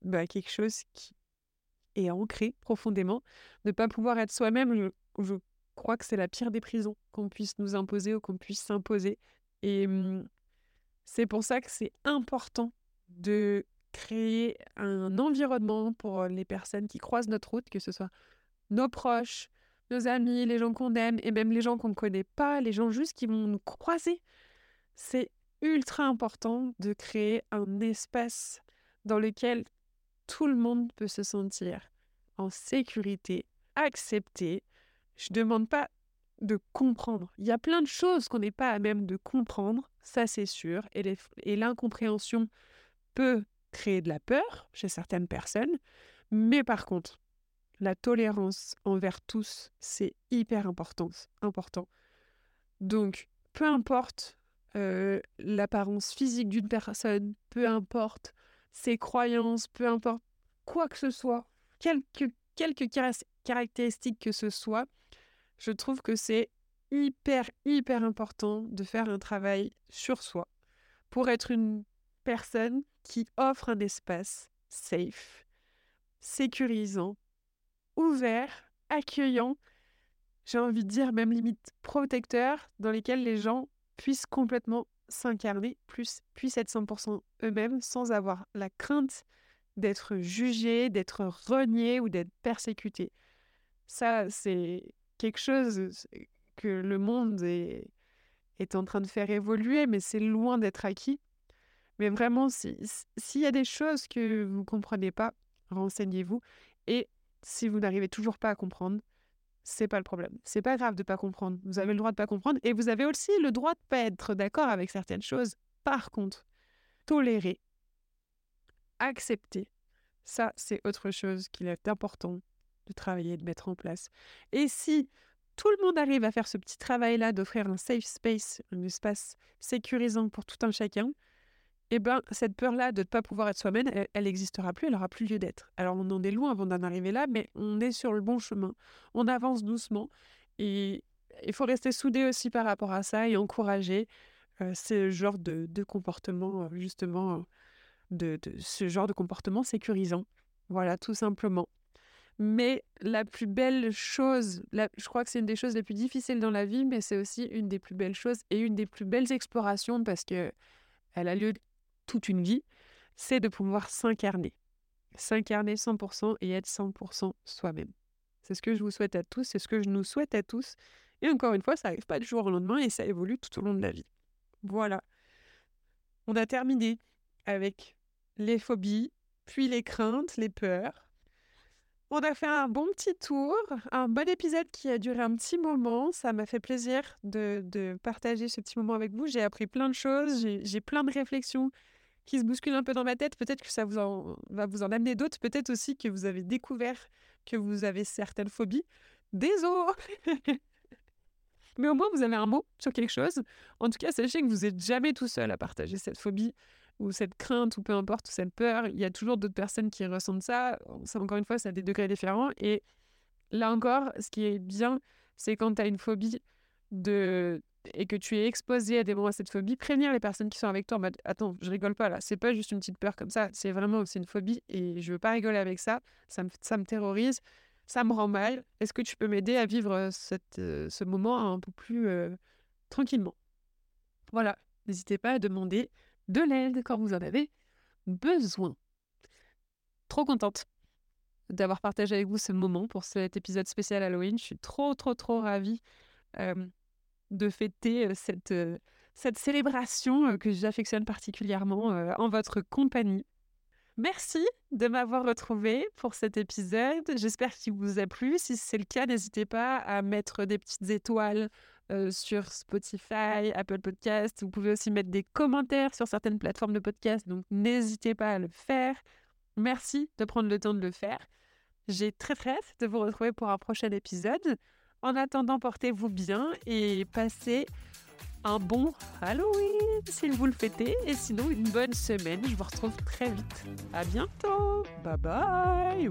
bah, quelque chose qui est ancré profondément. Ne pas pouvoir être soi-même, je, crois que c'est la pire des prisons qu'on puisse nous imposer ou qu'on puisse s'imposer. Et mmh, c'est pour ça que c'est important de créer un environnement pour les personnes qui croisent notre route, que ce soit nos proches, nos amis, les gens qu'on aime et même les gens qu'on ne connaît pas, les gens juste qui vont nous croiser. C'est ultra important de créer un espace dans lequel tout le monde peut se sentir en sécurité, accepté. Je ne demande pas de comprendre. Il y a plein de choses qu'on n'est pas à même de comprendre, ça c'est sûr, et l'incompréhension peut créer de la peur chez certaines personnes, mais par contre, la tolérance envers tous, c'est hyper important. important. Donc, peu importe euh, l'apparence physique d'une personne, peu importe ses croyances, peu importe quoi que ce soit, quelques, quelques caractéristiques que ce soit, je trouve que c'est hyper, hyper important de faire un travail sur soi pour être une personne qui offre un espace safe, sécurisant, ouvert, accueillant, j'ai envie de dire même limite protecteur, dans lesquels les gens puissent complètement s'incarner, plus puissent être 100% eux-mêmes sans avoir la crainte d'être jugés, d'être reniés ou d'être persécutés. Ça, c'est quelque chose que le monde est, est en train de faire évoluer, mais c'est loin d'être acquis. Mais vraiment, s'il y a des choses que vous ne comprenez pas, renseignez-vous. Et si vous n'arrivez toujours pas à comprendre, c'est pas le problème. C'est pas grave de pas comprendre. Vous avez le droit de pas comprendre et vous avez aussi le droit de pas être d'accord avec certaines choses. Par contre, tolérer, accepter, ça c'est autre chose qu'il est important de travailler, de mettre en place. Et si tout le monde arrive à faire ce petit travail-là, d'offrir un safe space, un espace sécurisant pour tout un chacun, eh ben, cette peur-là de ne pas pouvoir être soi-même, elle n'existera plus, elle n'aura plus lieu d'être. Alors on en est loin avant d'en arriver là, mais on est sur le bon chemin. On avance doucement et il faut rester soudé aussi par rapport à ça et encourager euh, ce genre de, comportement, euh, justement, de, ce genre de comportement sécurisant. Voilà, tout simplement. Mais la plus belle chose, je crois que c'est une des choses les plus difficiles dans la vie, mais c'est aussi une des plus belles choses et une des plus belles explorations parce que elle a lieu toute une vie, c'est de pouvoir s'incarner. S'incarner 100% et être 100% soi-même. C'est ce que je vous souhaite à tous, c'est ce que je nous souhaite à tous. Et encore une fois, ça n'arrive pas du jour au lendemain et ça évolue tout au long de la vie. Voilà. On a terminé avec les phobies, puis les craintes, les peurs. On a fait un bon petit tour, un bon épisode qui a duré un petit moment. Ça m'a fait plaisir de, de, partager ce petit moment avec vous. J'ai appris plein de choses, j'ai plein de réflexions qui se bouscule un peu dans ma tête. Peut-être que ça vous en, va vous en amener d'autres. Peut-être aussi que vous avez découvert que vous avez certaines phobies. Désolé Mais au moins, vous avez un mot sur quelque chose. En tout cas, sachez que vous n'êtes jamais tout seul à partager cette phobie ou cette crainte ou peu importe, ou cette peur. Il y a toujours d'autres personnes qui ressentent ça. ça. Encore une fois, ça a des degrés différents. Et là encore, ce qui est bien, c'est quand tu as une phobie de et que tu es exposé à des moments à cette phobie, prévenir les personnes qui sont avec toi en mode Attends, je rigole pas là, c'est pas juste une petite peur comme ça, c'est vraiment aussi une phobie et je veux pas rigoler avec ça, ça me, ça me terrorise, ça me rend mal. Est-ce que tu peux m'aider à vivre cette, ce moment un peu plus tranquillement? Voilà, n'hésitez pas à demander de l'aide quand vous en avez besoin. Trop contente d'avoir partagé avec vous ce moment pour cet épisode spécial Halloween. Je suis trop, trop, trop ravie de fêter cette, cette célébration que j'affectionne particulièrement en votre compagnie. Merci de m'avoir retrouvé pour cet épisode. J'espère qu'il vous a plu. Si c'est le cas, n'hésitez pas à mettre des petites étoiles sur Spotify, Apple Podcast. Vous pouvez aussi mettre des commentaires sur certaines plateformes de podcast. Donc n'hésitez pas à le faire. Merci de prendre le temps de le faire. J'ai très très hâte de vous retrouver pour un prochain épisode. En attendant, portez-vous bien et passez un bon Halloween si vous le fêtez. Et sinon, une bonne semaine. Je vous retrouve très vite. À bientôt. Bye bye.